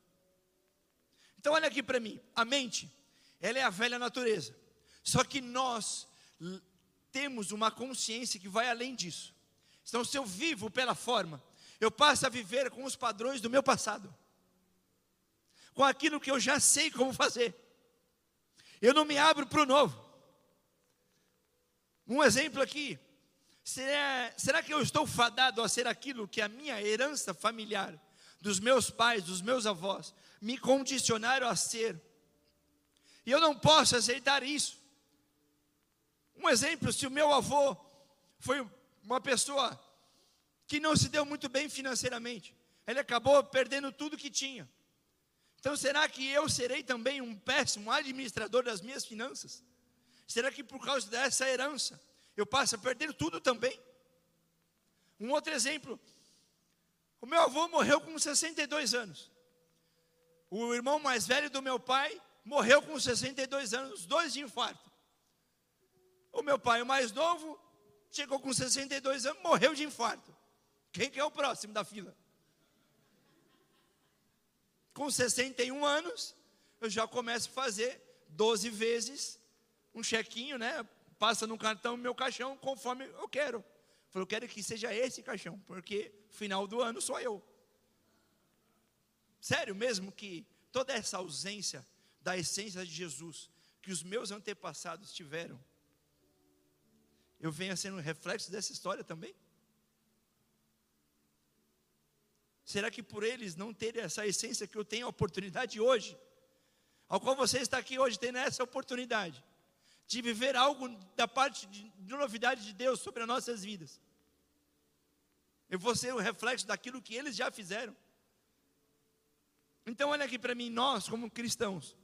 A: Então olha aqui para mim, a mente, ela é a velha natureza. Só que nós temos uma consciência que vai além disso. Então, se eu vivo pela forma, eu passo a viver com os padrões do meu passado, com aquilo que eu já sei como fazer. Eu não me abro para o novo. Um exemplo aqui. Será, será que eu estou fadado a ser aquilo que a minha herança familiar, dos meus pais, dos meus avós, me condicionaram a ser? E eu não posso aceitar isso. Um exemplo, se o meu avô foi uma pessoa que não se deu muito bem financeiramente, ele acabou perdendo tudo que tinha. Então, será que eu serei também um péssimo administrador das minhas finanças? Será que por causa dessa herança eu passo a perder tudo também? Um outro exemplo: o meu avô morreu com 62 anos. O irmão mais velho do meu pai morreu com 62 anos, os dois de infarto. O meu pai, o mais novo, chegou com 62 anos, morreu de infarto. Quem que é o próximo da fila? Com 61 anos, eu já começo a fazer 12 vezes um chequinho, né? Passa no cartão meu caixão conforme eu quero. Falei, eu quero que seja esse caixão, porque final do ano sou eu. Sério mesmo que toda essa ausência da essência de Jesus que os meus antepassados tiveram, eu venha sendo um reflexo dessa história também? Será que por eles não terem essa essência que eu tenho a oportunidade hoje, ao qual você está aqui hoje tendo essa oportunidade de viver algo da parte de, de novidade de Deus sobre as nossas vidas? Eu vou ser o reflexo daquilo que eles já fizeram. Então, olha aqui para mim, nós, como cristãos,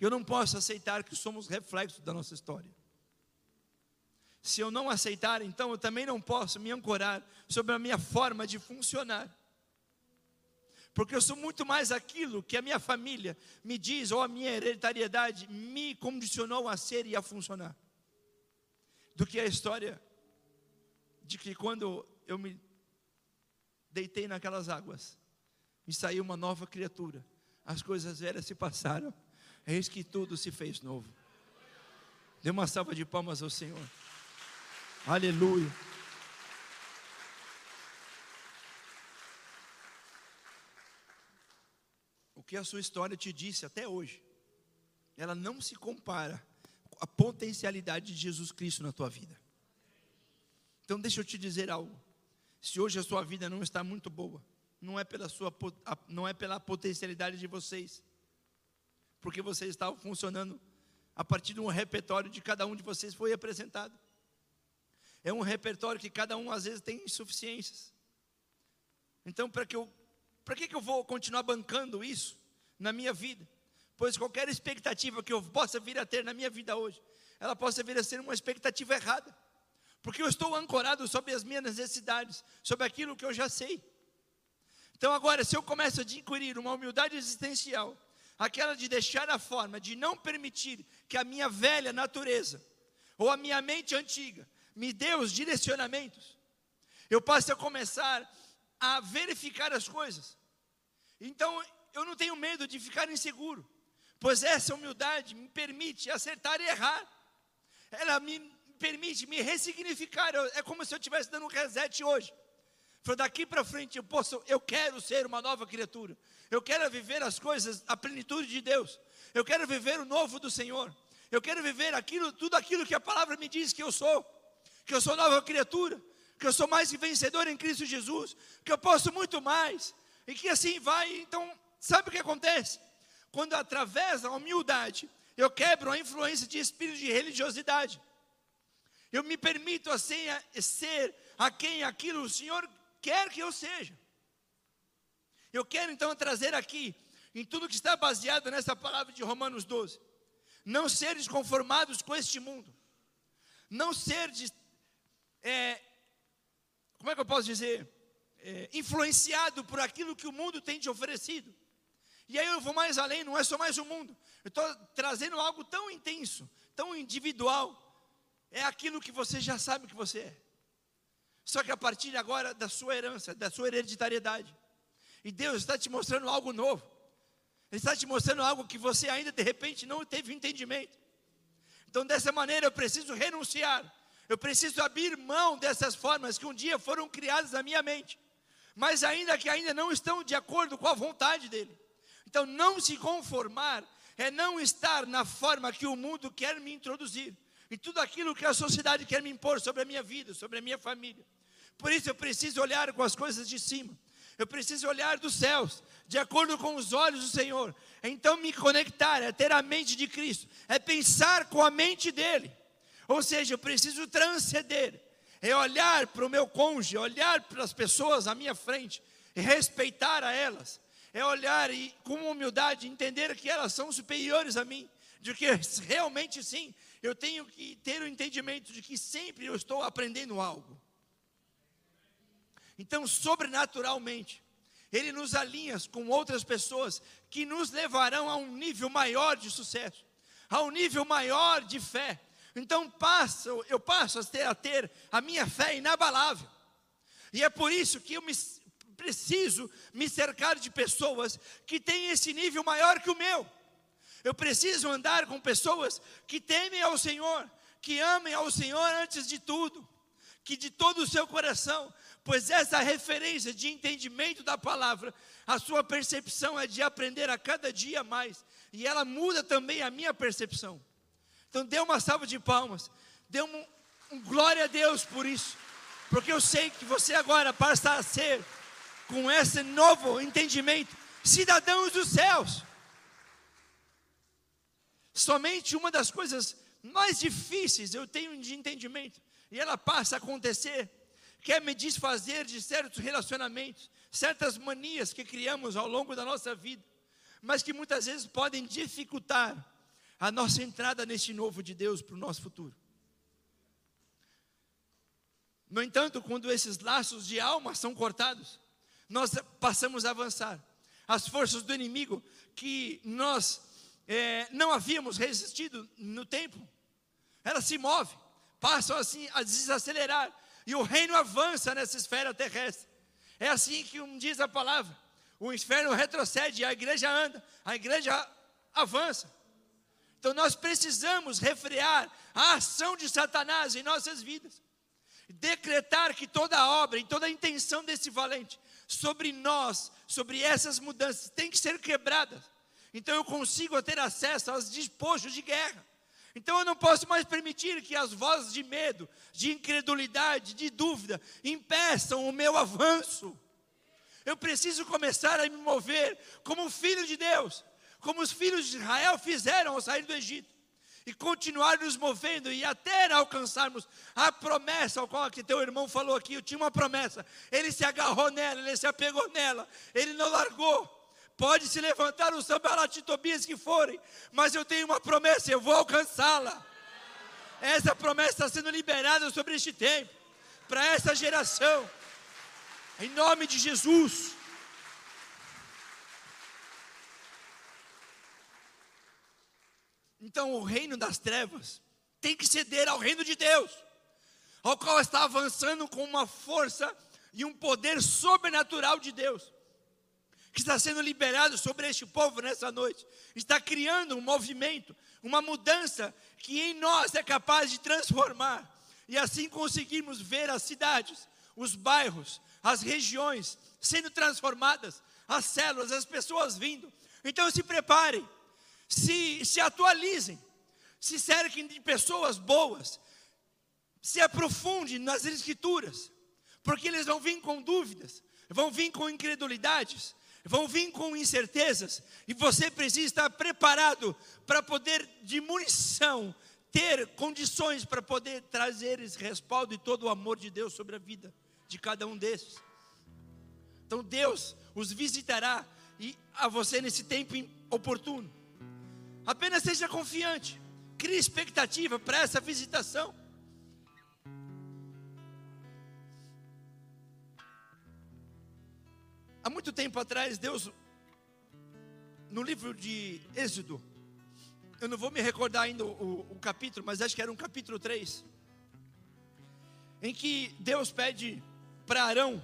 A: eu não posso aceitar que somos reflexos da nossa história. Se eu não aceitar, então eu também não posso me ancorar sobre a minha forma de funcionar. Porque eu sou muito mais aquilo que a minha família me diz, ou a minha hereditariedade me condicionou a ser e a funcionar, do que a história de que quando eu me deitei naquelas águas, e saiu uma nova criatura, as coisas velhas se passaram, eis que tudo se fez novo. Dê uma salva de palmas ao Senhor. Aleluia. Que a sua história te disse até hoje, ela não se compara com a potencialidade de Jesus Cristo na tua vida. Então, deixa eu te dizer algo. Se hoje a sua vida não está muito boa, não é pela sua não é pela potencialidade de vocês, porque vocês estavam funcionando a partir de um repertório de cada um de vocês foi apresentado. É um repertório que cada um às vezes tem insuficiências. Então, para que eu, para que, que eu vou continuar bancando isso na minha vida? pois qualquer expectativa que eu possa vir a ter na minha vida hoje, ela possa vir a ser uma expectativa errada, porque eu estou ancorado sobre as minhas necessidades, sobre aquilo que eu já sei. Então, agora, se eu começo a adquirir uma humildade existencial, aquela de deixar a forma, de não permitir que a minha velha natureza, ou a minha mente antiga, me dê os direcionamentos, eu passo a começar a verificar as coisas. Então, eu não tenho medo de ficar inseguro, pois essa humildade me permite acertar e errar. Ela me permite me ressignificar. É como se eu estivesse dando um reset hoje. Falei, daqui para frente eu posso, eu quero ser uma nova criatura. Eu quero viver as coisas, a plenitude de Deus. Eu quero viver o novo do Senhor. Eu quero viver aquilo, tudo aquilo que a palavra me diz que eu sou. Que eu sou nova criatura, que eu sou mais que vencedor em Cristo Jesus, que eu posso muito mais. E que assim vai. Então, sabe o que acontece? Quando através da humildade eu quebro a influência de espírito de religiosidade. Eu me permito assim ser a quem aquilo o Senhor quer que eu seja. Eu quero então trazer aqui, em tudo que está baseado nessa palavra de Romanos 12, não seres conformados com este mundo, não seres, é, como é que eu posso dizer, é, influenciado por aquilo que o mundo tem te oferecido. E aí eu vou mais além, não é só mais o mundo. Eu estou trazendo algo tão intenso, tão individual. É aquilo que você já sabe que você é. Só que a partir agora da sua herança, da sua hereditariedade. E Deus está te mostrando algo novo. Ele está te mostrando algo que você ainda de repente não teve entendimento. Então, dessa maneira, eu preciso renunciar. Eu preciso abrir mão dessas formas que um dia foram criadas na minha mente, mas ainda que ainda não estão de acordo com a vontade dele. Então, não se conformar é não estar na forma que o mundo quer me introduzir e tudo aquilo que a sociedade quer me impor sobre a minha vida, sobre a minha família. Por isso eu preciso olhar com as coisas de cima. Eu preciso olhar dos céus, de acordo com os olhos do Senhor. Então me conectar, é ter a mente de Cristo, é pensar com a mente dele. Ou seja, eu preciso transcender, é olhar para o meu cônjuge, olhar para as pessoas à minha frente, e respeitar a elas, é olhar e com humildade entender que elas são superiores a mim, de que realmente sim, eu tenho que ter o entendimento de que sempre eu estou aprendendo algo. Então, sobrenaturalmente, ele nos alinha com outras pessoas que nos levarão a um nível maior de sucesso, a um nível maior de fé. Então, passo, eu passo a ter, a ter a minha fé inabalável. E é por isso que eu me, preciso me cercar de pessoas que têm esse nível maior que o meu. Eu preciso andar com pessoas que temem ao Senhor, que amem ao Senhor antes de tudo, que de todo o seu coração pois essa referência de entendimento da palavra, a sua percepção é de aprender a cada dia mais, e ela muda também a minha percepção. Então, dê uma salva de palmas, dê um, um glória a Deus por isso, porque eu sei que você agora passa a ser, com esse novo entendimento, cidadãos dos céus. Somente uma das coisas mais difíceis eu tenho de entendimento, e ela passa a acontecer quer me desfazer de certos relacionamentos, certas manias que criamos ao longo da nossa vida, mas que muitas vezes podem dificultar a nossa entrada neste novo de Deus para o nosso futuro. No entanto, quando esses laços de alma são cortados, nós passamos a avançar. As forças do inimigo que nós é, não havíamos resistido no tempo, elas se movem, passam assim a desacelerar, e o reino avança nessa esfera terrestre. É assim que um diz a palavra. O inferno retrocede a igreja anda, a igreja avança. Então nós precisamos refrear a ação de Satanás em nossas vidas. Decretar que toda obra e toda intenção desse valente sobre nós, sobre essas mudanças, tem que ser quebrada. Então eu consigo ter acesso aos despojos de guerra. Então eu não posso mais permitir que as vozes de medo, de incredulidade, de dúvida impeçam o meu avanço. Eu preciso começar a me mover como filho de Deus, como os filhos de Israel fizeram ao sair do Egito, e continuar nos movendo e até alcançarmos a promessa, ao qual que teu irmão falou aqui, eu tinha uma promessa, ele se agarrou nela, ele se apegou nela, ele não largou pode se levantar o Sambalat Tobias que forem, mas eu tenho uma promessa, eu vou alcançá-la. Essa promessa está sendo liberada sobre este tempo, para essa geração, em nome de Jesus. Então, o reino das trevas tem que ceder ao reino de Deus, ao qual está avançando com uma força e um poder sobrenatural de Deus, que está sendo liberado sobre este povo nessa noite, está criando um movimento, uma mudança que em nós é capaz de transformar, e assim conseguirmos ver as cidades, os bairros, as regiões sendo transformadas, as células, as pessoas vindo. Então se preparem, se, se atualizem, se cerquem de pessoas boas, se aprofunde nas escrituras, porque eles vão vir com dúvidas, vão vir com incredulidades, vão vir com incertezas, e você precisa estar preparado para poder, de munição, ter condições para poder trazer esse respaldo e todo o amor de Deus sobre a vida de cada um desses. Então Deus os visitará e a você nesse tempo oportuno. Apenas seja confiante, crie expectativa para essa visitação. Há muito tempo atrás, Deus, no livro de Êxodo, eu não vou me recordar ainda o, o, capítulo, mas acho que era um capítulo 3, em que Deus pede para Arão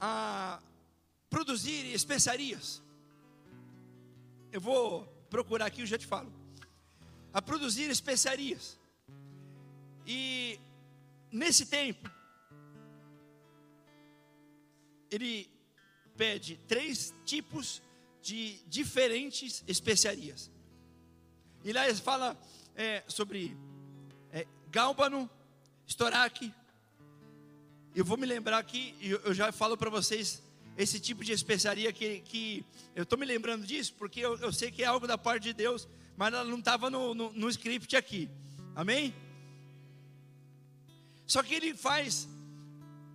A: a produzir especiarias. Eu vou procurar aqui, eu já te falo. A produzir especiarias. E nesse tempo, ele pede três tipos de diferentes especiarias. E lá ele fala é, sobre é, gálbano, estoraque. Eu vou me lembrar aqui, eu, eu já falo para vocês esse tipo de especiaria que, que eu estou me lembrando disso, porque eu, eu, sei que é algo da parte de Deus, mas ela não estava no, no, no script aqui. Amém? Só que ele faz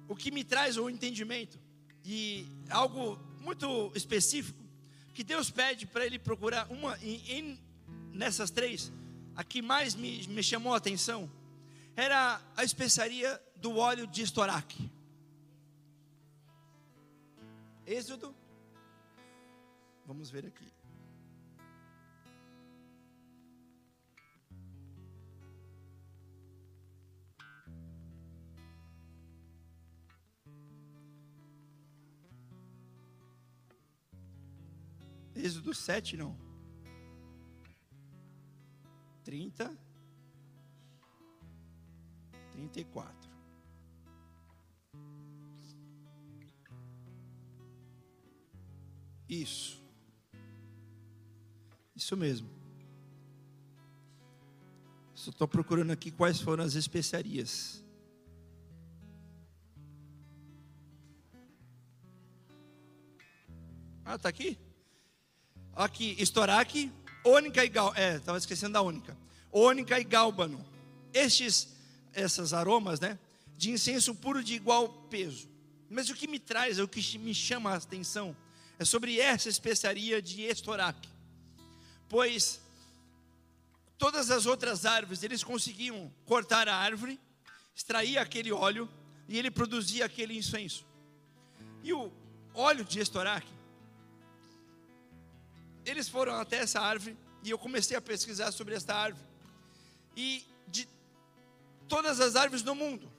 A: o que me traz o entendimento e algo muito específico que Deus pede para ele procurar uma em, em, nessas três, a que mais me, me chamou a atenção era a especiaria do óleo de estoraque. Êxodo, vamos ver aqui. Êxodo 7, não. 30. 34. Isso. Isso mesmo. Só estou procurando aqui quais foram as especiarias. Ah, está aqui? Aqui, estoraque, ônica e gal, é, estava esquecendo da ônica. Ônica e gálbano. Estes, essas aromas, né, de incenso puro de igual peso. Mas o que me traz, o que me chama a atenção, é sobre essa especiaria de estoraque. Pois todas as outras árvores, eles conseguiam cortar a árvore, extrair aquele óleo e ele produzia aquele incenso. E o óleo de estoraque eles foram até essa árvore e eu comecei a pesquisar sobre esta árvore. E de todas as árvores do mundo,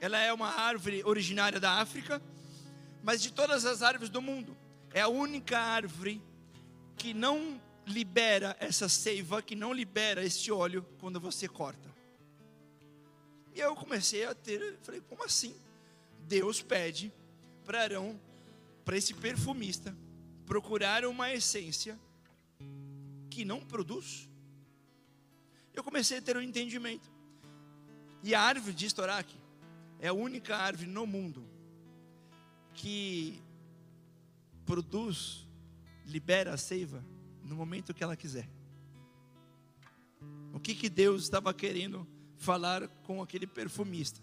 A: ela é uma árvore originária da África, mas de todas as árvores do mundo, é a única árvore que não libera essa seiva, que não libera este óleo quando você corta. E eu comecei a ter, falei, como assim? Deus pede para Arão, para esse perfumista, procurar uma essência que não produz. Eu comecei a ter um entendimento. E a árvore de Estoraque é a única árvore no mundo que produz, libera a seiva no momento que ela quiser. O que, que Deus estava querendo falar com aquele perfumista?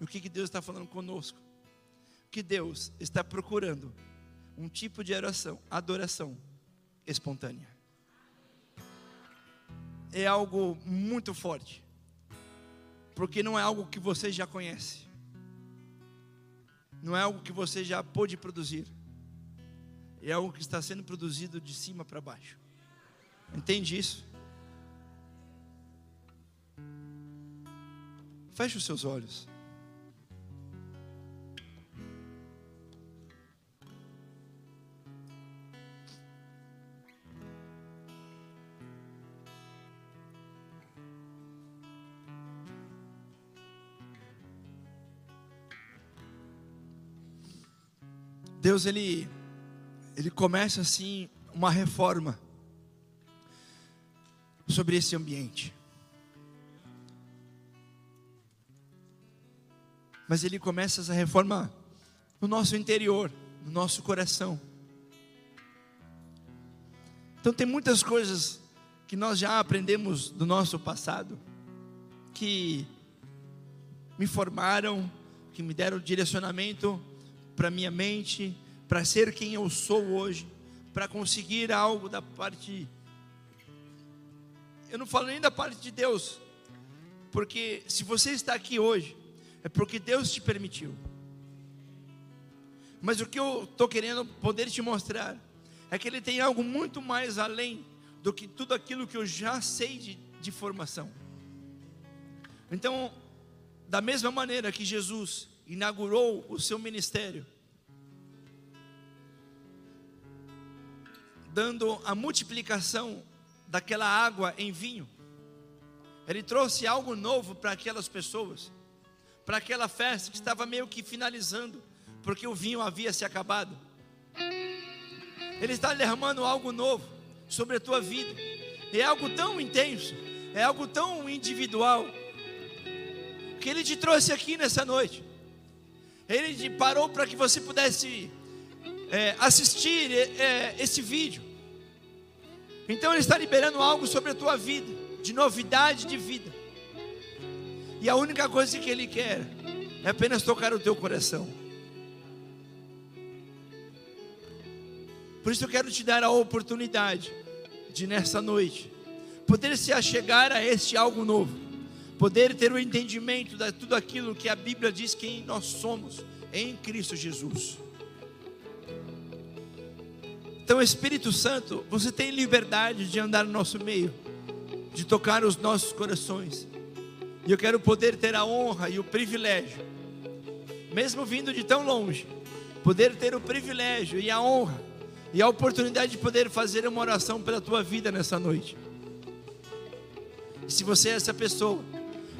A: O que, que Deus está falando conosco? Que Deus está procurando um tipo de adoração, adoração espontânea. É algo muito forte, porque não é algo que você já conhece, não é algo que você já pôde produzir, é algo que está sendo produzido de cima para baixo. Entende isso? Feche os seus olhos. Deus ele ele começa assim uma reforma sobre esse ambiente. Mas ele começa essa reforma no nosso interior, no nosso coração. Então tem muitas coisas que nós já aprendemos do nosso passado que me formaram, que me deram direcionamento para minha mente, para ser quem eu sou hoje, para conseguir algo da parte eu não falo nem da parte de Deus, porque se você está aqui hoje, é porque Deus te permitiu. Mas o que eu estou querendo poder te mostrar é que Ele tem algo muito mais além do que tudo aquilo que eu já sei de, de formação. Então, da mesma maneira que Jesus inaugurou o seu ministério, dando a multiplicação daquela água em vinho. Ele trouxe algo novo para aquelas pessoas, para aquela festa que estava meio que finalizando, porque o vinho havia se acabado. Ele está derramando algo novo sobre a tua vida. É algo tão intenso, é algo tão individual, que Ele te trouxe aqui nessa noite. Ele te parou para que você pudesse é, assistir é, esse vídeo. Então Ele está liberando algo sobre a tua vida, de novidade de vida. E a única coisa que Ele quer é apenas tocar o teu coração. Por isso eu quero te dar a oportunidade de nessa noite poder se achegar a este algo novo, poder ter o entendimento de tudo aquilo que a Bíblia diz que nós somos em Cristo Jesus. Então, Espírito Santo, você tem liberdade de andar no nosso meio, de tocar os nossos corações. E eu quero poder ter a honra e o privilégio, mesmo vindo de tão longe, poder ter o privilégio e a honra e a oportunidade de poder fazer uma oração pela tua vida nessa noite. E se você é essa pessoa,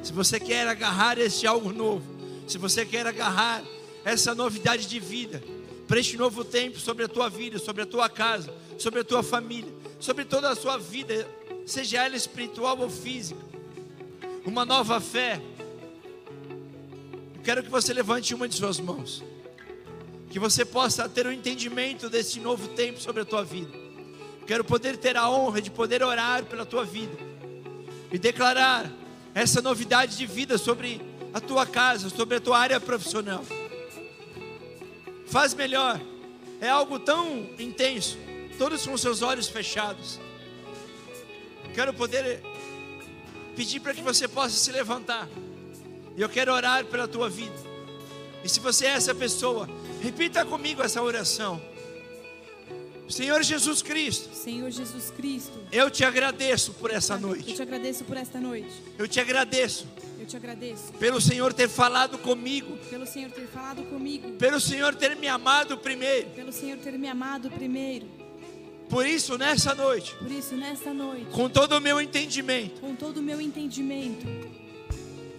A: se você quer agarrar este algo novo, se você quer agarrar essa novidade de vida, para este novo tempo sobre a tua vida, sobre a tua casa, sobre a tua família, sobre toda a sua vida, seja ela espiritual ou física. Uma nova fé. Eu quero que você levante uma de suas mãos. Que você possa ter o um entendimento desse novo tempo sobre a tua vida. Quero poder ter a honra de poder orar pela tua vida e declarar essa novidade de vida sobre a tua casa, sobre a tua área profissional faz melhor. É algo tão intenso, todos com seus olhos fechados. Quero poder pedir para que você possa se levantar. E eu quero orar pela tua vida. E se você é essa pessoa, repita comigo essa oração. Senhor Jesus Cristo.
B: Senhor Jesus Cristo.
A: Eu te agradeço por essa noite.
B: Eu te agradeço por esta noite.
A: Eu te agradeço
B: eu te agradeço.
A: Pelo Senhor ter falado comigo.
B: Pelo Senhor ter falado comigo.
A: Pelo Senhor ter me amado primeiro.
B: Pelo Senhor ter me amado primeiro.
A: Por isso nessa noite.
B: Por isso nessa noite.
A: Com todo o meu entendimento.
B: Com todo o meu entendimento.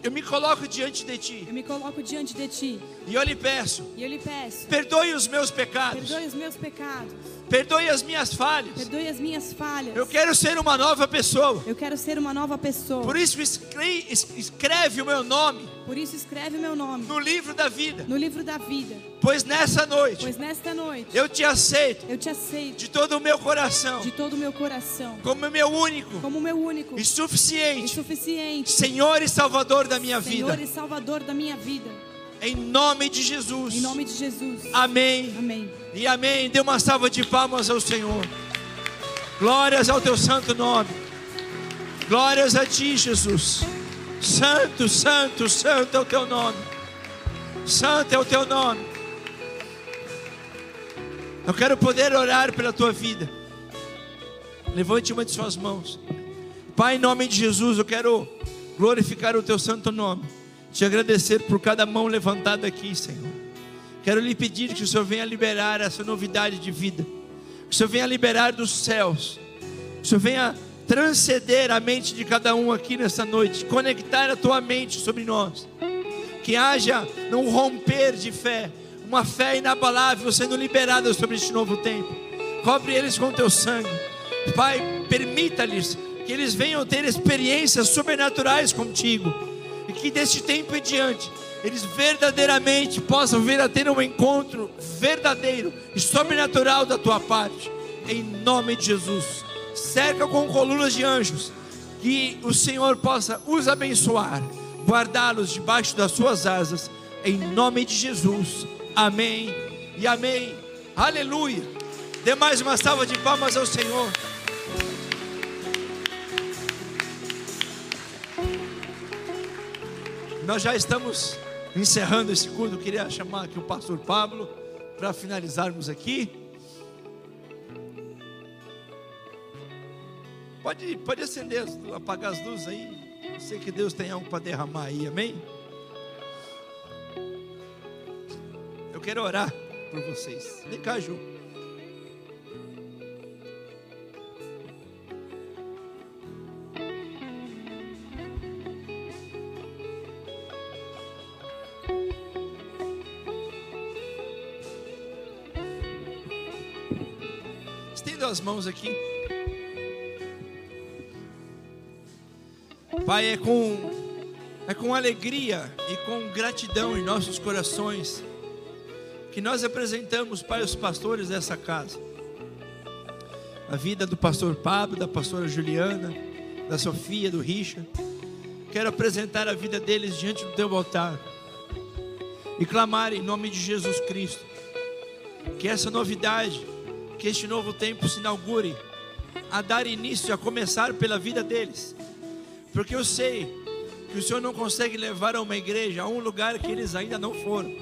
A: Eu me coloco diante de ti.
B: Eu me coloco diante de ti.
A: E eu lhe peço.
B: E eu lhe peço.
A: Perdoe os meus pecados.
B: Perdoe os meus pecados.
A: Perdoe as minhas falhas.
B: Perdoe as minhas falhas.
A: Eu quero ser uma nova pessoa.
B: Eu quero ser uma nova pessoa.
A: Por isso escreve o meu nome.
B: Por isso escreve o meu nome
A: no livro da vida.
B: No livro da vida.
A: Pois nessa noite.
B: Pois nesta noite.
A: Eu te aceito.
B: Eu te aceito.
A: De todo o meu coração.
B: De todo o meu coração.
A: Como meu único.
B: Como meu único.
A: E suficiente.
B: E suficiente.
A: Senhor e Salvador da minha
B: Senhor
A: vida.
B: Senhor e Salvador da minha vida.
A: Em nome de Jesus.
B: Em nome de Jesus.
A: Amém.
B: Amém.
A: E amém. Dê uma salva de palmas ao Senhor. Glórias ao teu santo nome. Glórias a ti, Jesus. Santo, santo, santo é o teu nome. Santo é o teu nome. Eu quero poder orar pela tua vida. Levante uma de suas mãos. Pai, em nome de Jesus, eu quero glorificar o teu santo nome. Te agradecer por cada mão levantada aqui, Senhor. Quero lhe pedir que o Senhor venha liberar essa novidade de vida. Que o Senhor venha liberar dos céus. Que o Senhor venha transcender a mente de cada um aqui nessa noite. Conectar a tua mente sobre nós. Que haja um romper de fé. Uma fé inabalável sendo liberada sobre este novo tempo. Cobre eles com teu sangue. Pai, permita-lhes que eles venham ter experiências sobrenaturais contigo. E que deste tempo em diante, eles verdadeiramente possam vir a ter um encontro verdadeiro e sobrenatural da tua parte. Em nome de Jesus. Cerca com colunas de anjos. Que o Senhor possa os abençoar, guardá-los debaixo das suas asas. Em nome de Jesus. Amém e amém. Aleluia. Dê mais uma salva de palmas ao Senhor. Nós já estamos encerrando esse culto. Eu queria chamar aqui o pastor Pablo para finalizarmos aqui. Pode, pode acender, apagar as luzes aí. Sei que Deus tem algo para derramar aí, amém? Eu quero orar por vocês. Vem cá, Ju. Estenda as mãos aqui. Pai, é com, é com alegria e com gratidão em nossos corações que nós apresentamos, Pai, os pastores dessa casa. A vida do pastor Pablo, da pastora Juliana, da Sofia, do Richard. Quero apresentar a vida deles diante do teu altar e clamar em nome de Jesus Cristo que essa novidade, que este novo tempo se inaugure a dar início, a começar pela vida deles, porque eu sei que o Senhor não consegue levar a uma igreja a um lugar que eles ainda não foram.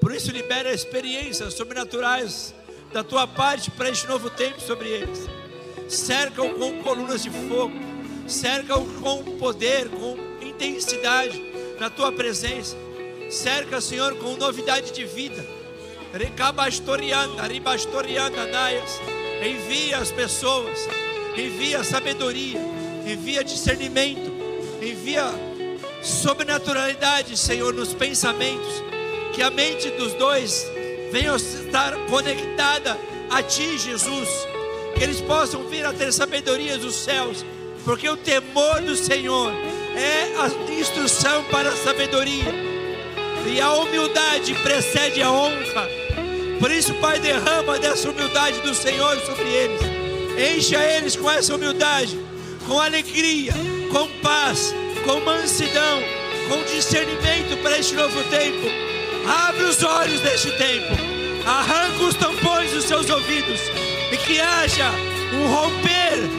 A: Por isso, libera experiências sobrenaturais da tua parte para este novo tempo sobre eles. Cerca-o com colunas de fogo, cerca-o com poder, com intensidade na tua presença. Cerca, Senhor, com novidade de vida. Recabastoriana, ribastoriana, naias. Envia as pessoas, envia sabedoria, envia discernimento, envia sobrenaturalidade, Senhor, nos pensamentos. Que a mente dos dois venha estar conectada a Ti, Jesus. Que eles possam vir a ter sabedoria dos céus, porque o temor do Senhor é a instrução para a sabedoria, e a humildade precede a honra. Por isso, Pai, derrama dessa humildade do Senhor sobre eles, encha eles com essa humildade, com alegria, com paz, com mansidão, com discernimento para este novo tempo. Abre os olhos deste tempo, arranca os tampões dos seus ouvidos e que haja um romper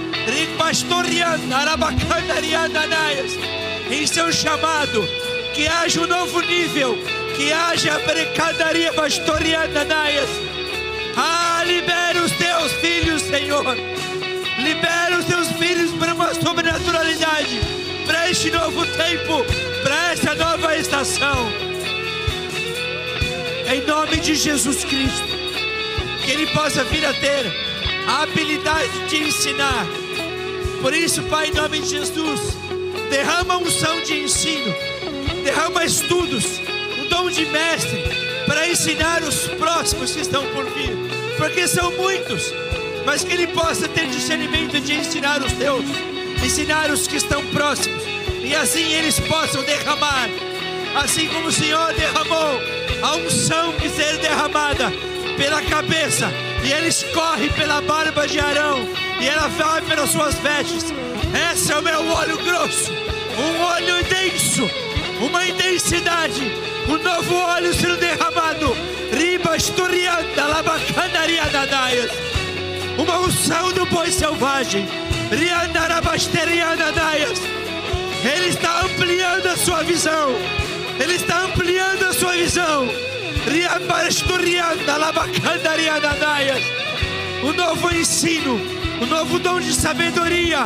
A: em seu chamado, que haja um novo nível, que haja precadaria pastoriana naias. Ah, libera os teus filhos, Senhor. Libera os teus sobrenaturalidade, para este novo tempo, para esta nova estação. Em nome de Jesus Cristo, que Ele possa vir a ter a habilidade de ensinar. Por isso, Pai, em nome de Jesus, derrama unção de ensino, derrama estudos, um dom de mestre, para ensinar os próximos que estão por vir, porque são muitos, mas que Ele possa ter discernimento de ensinar os teus, ensinar os que estão próximos, e assim eles possam derramar, assim como o Senhor derramou a unção que ser derramada pela cabeça, e ele escorre pela barba de Arão, e ela vai pelas suas vestes. Esse é o meu olho grosso, um olho denso, uma intensidade Um novo óleo sendo derramado. Riba estorianda, labacandaria dadaias. Uma unção do boi selvagem. Ele está ampliando a sua visão. Ele está ampliando a sua visão. Um novo ensino. Um novo dom de sabedoria.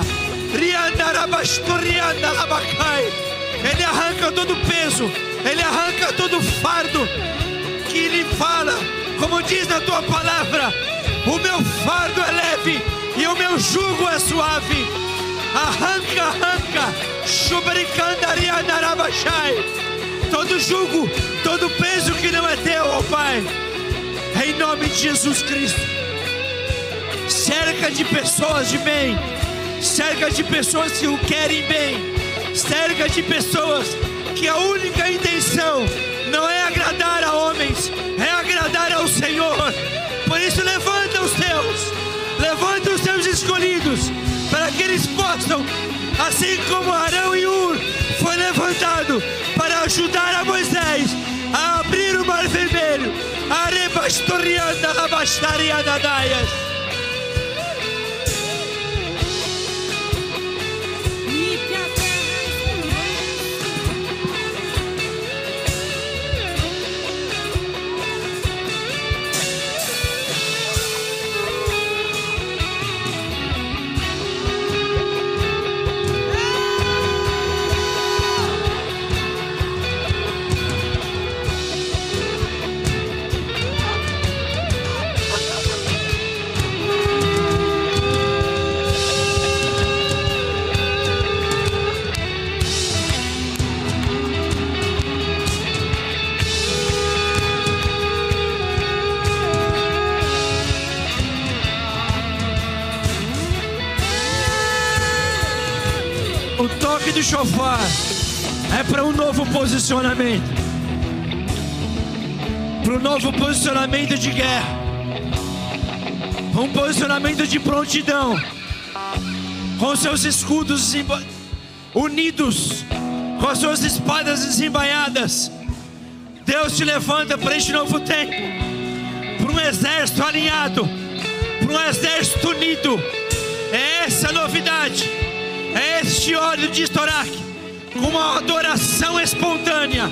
A: Ele arranca todo o peso. Ele arranca todo o fardo que ele fala, como diz na tua palavra: o meu fardo é leve e o meu jugo é suave. Arranca, arranca, chubricandariandarabachai. Todo jugo, todo peso que não é teu, ó Pai, em nome de Jesus Cristo. Cerca de pessoas de bem, cerca de pessoas que o querem bem, cerca de pessoas que a única intenção não é agradar a homens, é agradar ao Senhor. Por isso, levanta escolhidos, para que eles possam, assim como Arão e Ur foi levantado para ajudar a Moisés a abrir o mar vermelho, arebastorianda, labastarianda, daias. Posicionamento. Para um novo posicionamento de guerra. Um posicionamento de prontidão. Com seus escudos unidos. Com as suas espadas desembainhadas. Deus te levanta para este novo tempo. Para um exército alinhado. Para um exército unido. É essa a novidade. É este óleo de Estoraque, com uma adoração espontânea,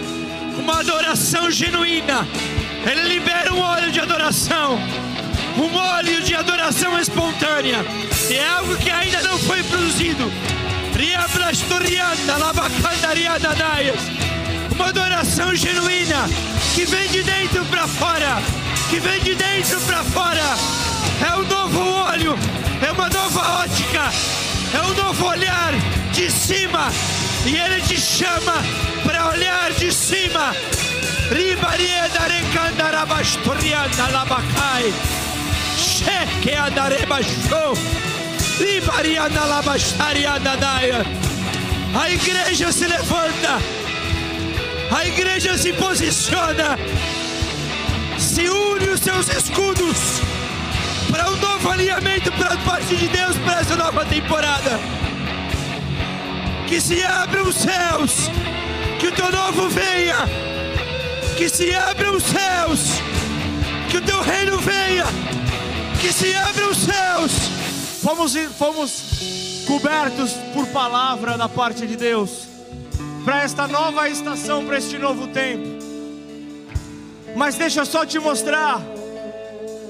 A: uma adoração genuína. Ele libera um óleo de adoração, um óleo de adoração espontânea. E é algo que ainda não foi produzido. Uma adoração genuína que vem de dentro para fora, que vem de dentro para fora. É um novo óleo, é uma nova ótica, é um novo olhar de cima. E ele te chama para olhar de cima. A igreja se levanta. A igreja se posiciona. Se une os seus escudos para um novo alinhamento para parte de Deus para essa nova temporada. Que se abram os céus, que o teu novo venha, que se abram os céus, que o teu reino venha, que se abram os céus.
C: Fomos, fomos cobertos por palavra da parte de Deus para esta nova estação, para este novo tempo. Mas deixa eu só te mostrar: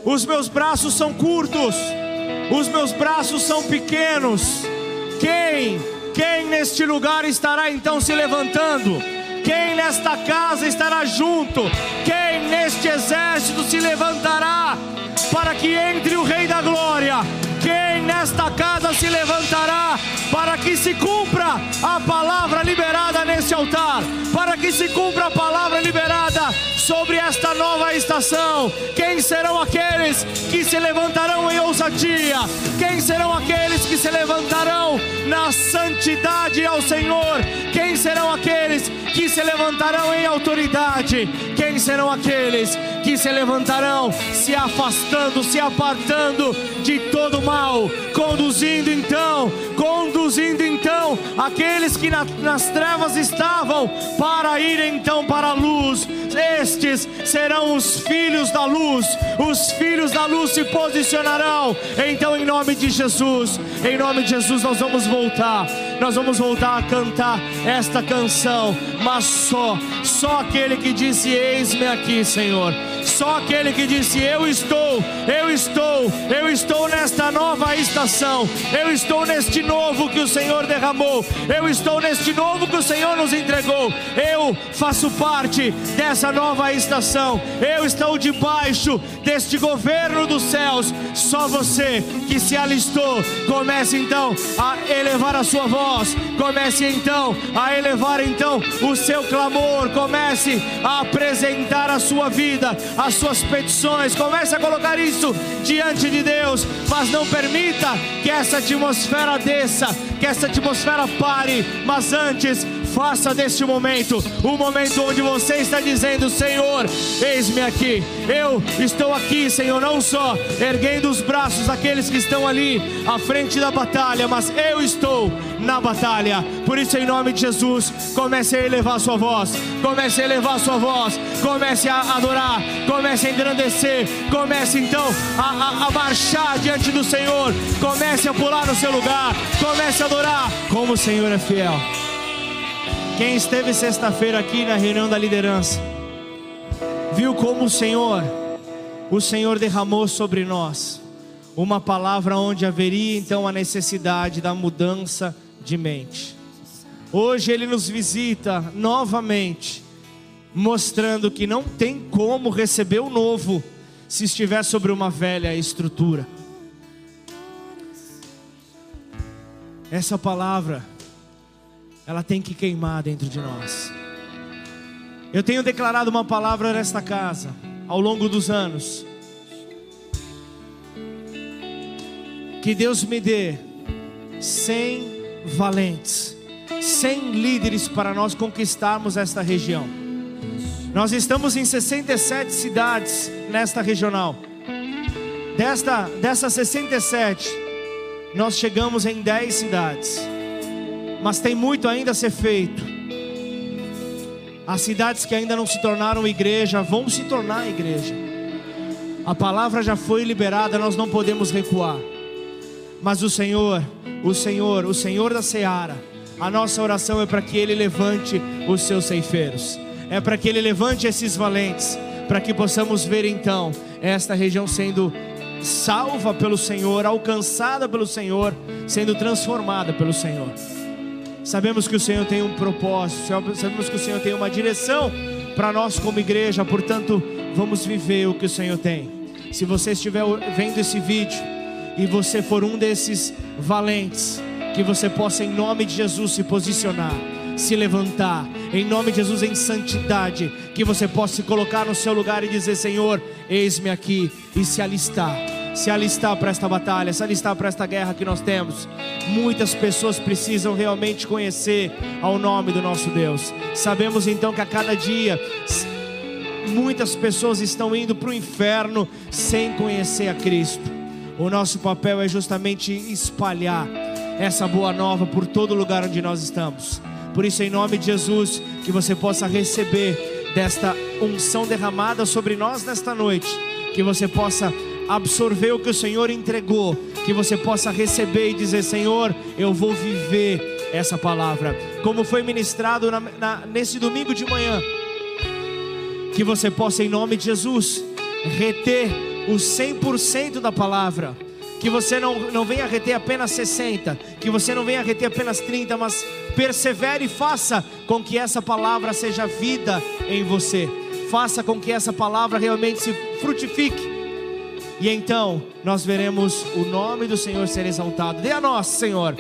C: os meus braços são curtos, os meus braços são pequenos. Quem, quem neste lugar estará então se levantando? Quem nesta casa estará junto? Quem neste exército se levantará para que entre o Rei da Glória? Quem nesta casa se levantará para que se cumpra a palavra liberada nesse altar? Para que se cumpra a palavra liberada sobre esta nova estação? Quem serão aqueles que se levantarão em ousadia? Quem serão aqueles que se levantarão na santidade ao Senhor? Quem serão aqueles que se levantarão em autoridade? Quem serão aqueles que se levantarão se afastando, se apartando de todo mal, conduzindo então, conduzindo então aqueles que na- nas trevas estavam para ir então para a luz. Estes serão os filhos da luz, os filhos da luz se posicionarão. Então, em nome de Jesus, em nome de Jesus, nós vamos voltar, nós vamos voltar a cantar esta canção, mas só, só aquele que disse: Eis-me aqui, Senhor. Só aquele que disse: Eu estou, eu estou, eu estou nesta nova estação, eu estou neste novo que o Senhor derramou, eu estou neste novo que o Senhor nos entregou. Eu faço parte dessa nova estação, eu estou debaixo deste governo dos céus. Só você que se alistou, comece então a elevar a sua voz, comece então a elevar então o seu clamor, comece a apresentar a sua vida, as suas petições, comece a colocar isso diante de Deus, mas não permita que essa atmosfera que essa atmosfera pare, mas antes faça deste momento um momento onde você está dizendo: Senhor, eis-me aqui, eu estou aqui, Senhor, não só erguendo os braços daqueles que estão ali à frente da batalha, mas eu estou na batalha. Por isso, em nome de Jesus, comece a elevar sua voz, comece a elevar sua voz, comece a adorar, comece a engrandecer, comece então a, a, a marchar diante do Senhor, comece a pular no seu lugar, comece a adorar, como o Senhor é fiel. Quem esteve sexta-feira aqui na reunião da liderança, viu como o Senhor, o Senhor derramou sobre nós uma palavra onde haveria então a necessidade da mudança de mente. Hoje ele nos visita novamente, mostrando que não tem como receber o novo se estiver sobre uma velha estrutura. Essa palavra ela tem que queimar dentro de nós. Eu tenho declarado uma palavra nesta casa ao longo dos anos. Que Deus me dê 100 valentes, 100 líderes para nós conquistarmos esta região. Nós estamos em 67 cidades nesta regional. Desta, dessas 67, nós chegamos em 10 cidades mas tem muito ainda a ser feito. As cidades que ainda não se tornaram igreja vão se tornar igreja. A palavra já foi liberada, nós não podemos recuar. Mas o Senhor, o Senhor, o Senhor da seara, a nossa oração é para que Ele levante os seus ceifeiros, é para que Ele levante esses valentes, para que possamos ver então esta região sendo salva pelo Senhor, alcançada pelo Senhor, sendo transformada pelo Senhor. Sabemos que o Senhor tem um propósito, sabemos que o Senhor tem uma direção para nós como igreja, portanto, vamos viver o que o Senhor tem. Se você estiver vendo esse vídeo e você for um desses valentes, que você possa, em nome de Jesus, se posicionar, se levantar, em nome de Jesus, em santidade, que você possa se colocar no seu lugar e dizer: Senhor, eis-me aqui, e se alistar se alistar para esta batalha, se alistar para esta guerra que nós temos. Muitas pessoas precisam realmente conhecer ao nome do nosso Deus. Sabemos então que a cada dia muitas pessoas estão indo para o inferno sem conhecer a Cristo. O nosso papel é justamente espalhar essa boa nova por todo lugar onde nós estamos. Por isso, em nome de Jesus, que você possa receber desta unção derramada sobre nós nesta noite, que você possa absorver o que o Senhor entregou, que você possa receber e dizer: Senhor, eu vou viver essa palavra, como foi ministrado na, na, nesse domingo de manhã. Que você possa, em nome de Jesus, reter os 100% da palavra. Que você não, não venha reter apenas 60%, que você não venha reter apenas 30%, mas persevere e faça com que essa palavra seja vida em você. Faça com que essa palavra realmente se frutifique e então nós veremos o nome do Senhor ser exaltado. Dê a nós, Senhor,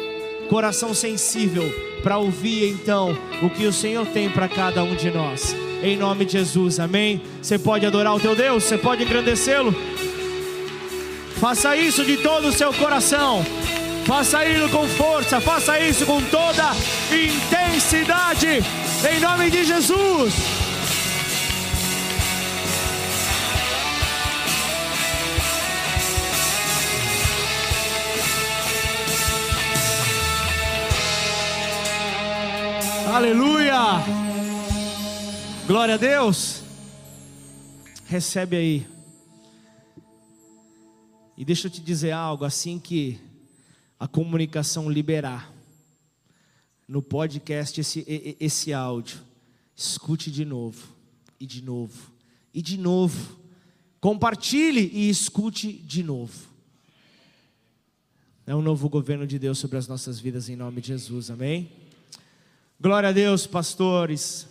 C: coração sensível para ouvir então o que o Senhor tem para cada um de nós. Em nome de Jesus, amém. Você pode adorar o teu Deus, você pode engrandecê-lo. Faça isso de todo o seu coração. Faça isso com força, faça isso com toda intensidade. Em nome de Jesus. Aleluia! Glória a Deus! Recebe aí. E deixa eu te dizer algo, assim que a comunicação liberar no podcast esse, esse áudio, escute de novo, e de novo, e de novo. Compartilhe e escute de novo. É um novo governo de Deus sobre as nossas vidas em nome de Jesus, amém? Glória a Deus, pastores.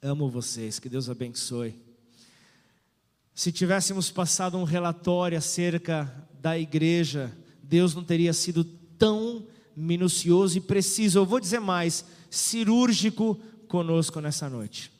C: Amo vocês, que Deus abençoe. Se tivéssemos passado um relatório acerca da igreja, Deus não teria sido tão minucioso e preciso, eu vou dizer mais, cirúrgico conosco nessa noite.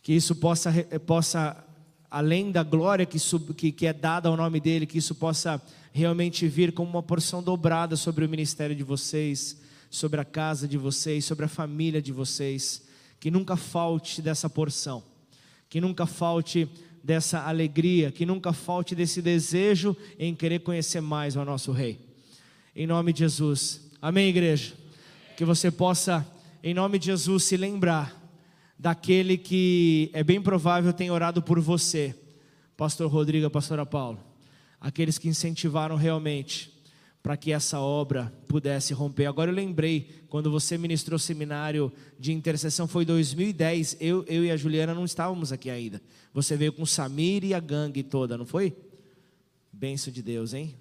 C: Que isso possa, possa além da glória que, sub, que, que é dada ao nome dEle, que isso possa realmente vir como uma porção dobrada sobre o ministério de vocês, sobre a casa de vocês, sobre a família de vocês. Que nunca falte dessa porção, que nunca falte dessa alegria, que nunca falte desse desejo em querer conhecer mais o nosso Rei. Em nome de Jesus. Amém, igreja? Que você possa, em nome de Jesus, se lembrar daquele que é bem provável tem orado por você, Pastor Rodrigo, Pastora Paulo, aqueles que incentivaram realmente para que essa obra pudesse romper. Agora eu lembrei, quando você ministrou o seminário de intercessão, foi 2010, eu, eu e a Juliana não estávamos aqui ainda. Você veio com Samir e a gangue toda, não foi? Benção de Deus, hein?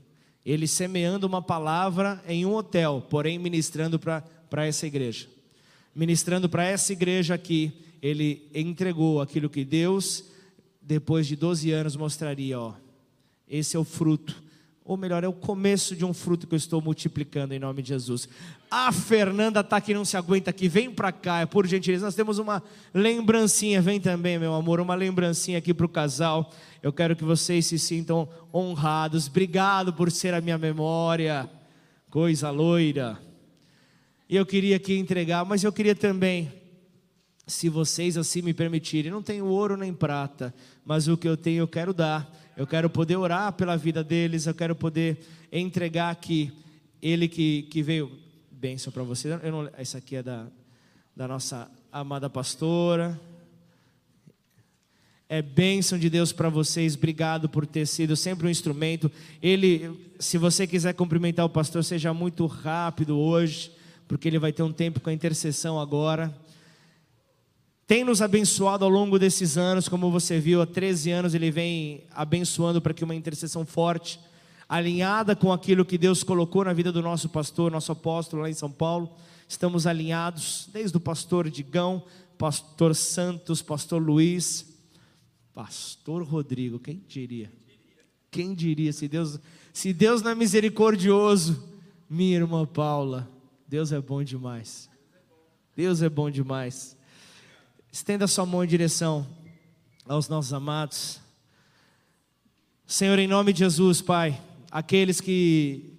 C: Ele semeando uma palavra em um hotel, porém ministrando para essa igreja. Ministrando para essa igreja aqui, ele entregou aquilo que Deus, depois de 12 anos, mostraria, ó. Esse é o fruto ou melhor, é o começo de um fruto que eu estou multiplicando em nome de Jesus. A Fernanda está que não se aguenta aqui, vem para cá, por gentileza. Nós temos uma lembrancinha, vem também, meu amor, uma lembrancinha aqui para o casal. Eu quero que vocês se sintam honrados. Obrigado por ser a minha memória, coisa loira. E eu queria aqui entregar, mas eu queria também, se vocês assim me permitirem, não tenho ouro nem prata, mas o que eu tenho eu quero dar eu quero poder orar pela vida deles, eu quero poder entregar aqui ele que, que veio. Bênção para você. Eu não, essa aqui é da, da nossa amada pastora. É bênção de Deus para vocês. Obrigado por ter sido sempre um instrumento. Ele, se você quiser cumprimentar o pastor, seja muito rápido hoje, porque ele vai ter um tempo com a intercessão agora tem nos abençoado ao longo desses anos, como você viu, há 13 anos ele vem abençoando para que uma intercessão forte, alinhada com aquilo que Deus colocou na vida do nosso pastor, nosso apóstolo lá em São Paulo. Estamos alinhados, desde o pastor Digão, pastor Santos, pastor Luiz, pastor Rodrigo, quem diria? Quem diria se Deus, se Deus não é misericordioso, minha irmã Paula, Deus é bom demais. Deus é bom demais. Estenda sua mão em direção aos nossos amados. Senhor, em nome de Jesus, Pai, aqueles que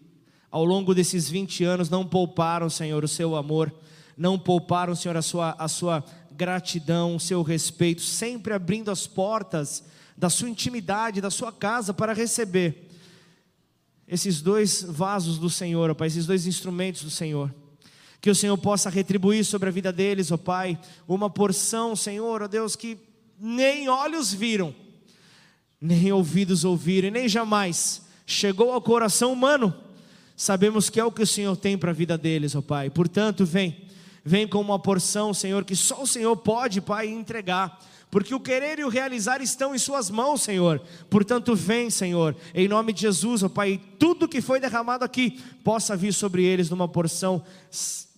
C: ao longo desses 20 anos não pouparam, Senhor, o seu amor, não pouparam, Senhor, a sua, a sua gratidão, o seu respeito, sempre abrindo as portas da sua intimidade, da sua casa para receber esses dois vasos do Senhor, Pai, esses dois instrumentos do Senhor. Que o Senhor possa retribuir sobre a vida deles, ó Pai, uma porção, Senhor, ó Deus, que nem olhos viram, nem ouvidos ouviram, e nem jamais chegou ao coração humano. Sabemos que é o que o Senhor tem para a vida deles, ó Pai. Portanto, vem, vem com uma porção, Senhor, que só o Senhor pode, Pai, entregar porque o querer e o realizar estão em Suas mãos, Senhor. Portanto, vem, Senhor, em nome de Jesus, ó Pai, tudo que foi derramado aqui possa vir sobre eles numa porção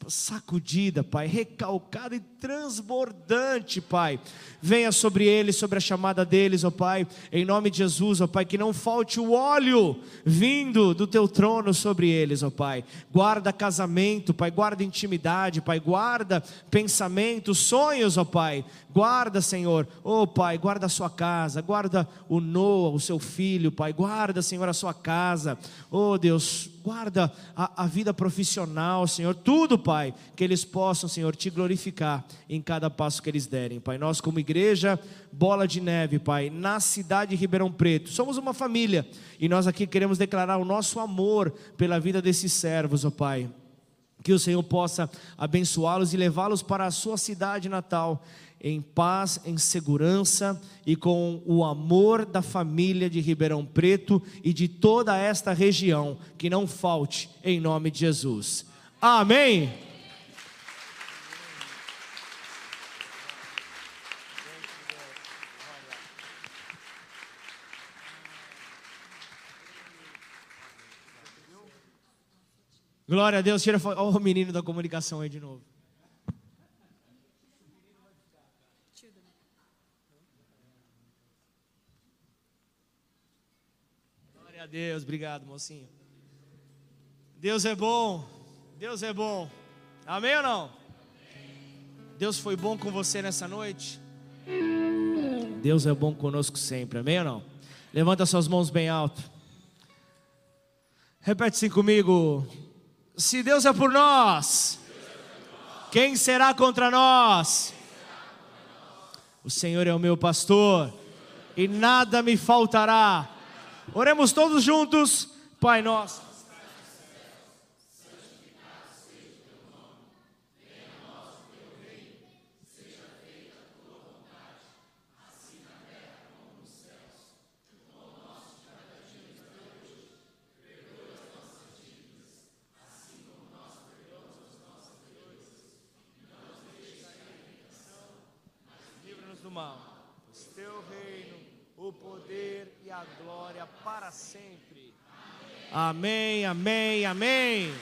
C: sacudida, Pai, recalcada e transbordante, Pai. Venha sobre eles, sobre a chamada deles, ó Pai, em nome de Jesus, ó Pai, que não falte o óleo vindo do teu trono sobre eles, ó Pai. Guarda casamento, Pai, guarda intimidade, Pai, guarda pensamentos, sonhos, ó Pai. Guarda, Senhor, ó Pai, guarda a sua casa, guarda o Noah, o seu filho, Pai, guarda, Senhor, a sua casa, ó Deus, guarda a, a vida profissional, Senhor, tudo, Pai, que eles possam, Senhor, te glorificar em cada passo que eles derem, Pai. Nós, como igreja, bola de neve, Pai, na cidade de Ribeirão Preto, somos uma família e nós aqui queremos declarar o nosso amor pela vida desses servos, ó Pai. Que o Senhor possa abençoá-los e levá-los para a sua cidade natal, em paz, em segurança e com o amor da família de Ribeirão Preto e de toda esta região. Que não falte, em nome de Jesus. Amém. Glória a Deus. Tira o menino da comunicação aí de novo. Deus. Obrigado, mocinho. Deus é bom. Deus é bom. Amém ou não? Deus foi bom com você nessa noite? Deus é bom conosco sempre. Amém ou não? Levanta suas mãos bem alto. Repete assim comigo. Se Deus é por nós, quem será contra nós? O Senhor é o meu pastor e nada me faltará. Oremos todos juntos, Pai nosso. livra-nos do mal. Pois teu reino, o poder e a glória para sempre. Amém, amém, amém.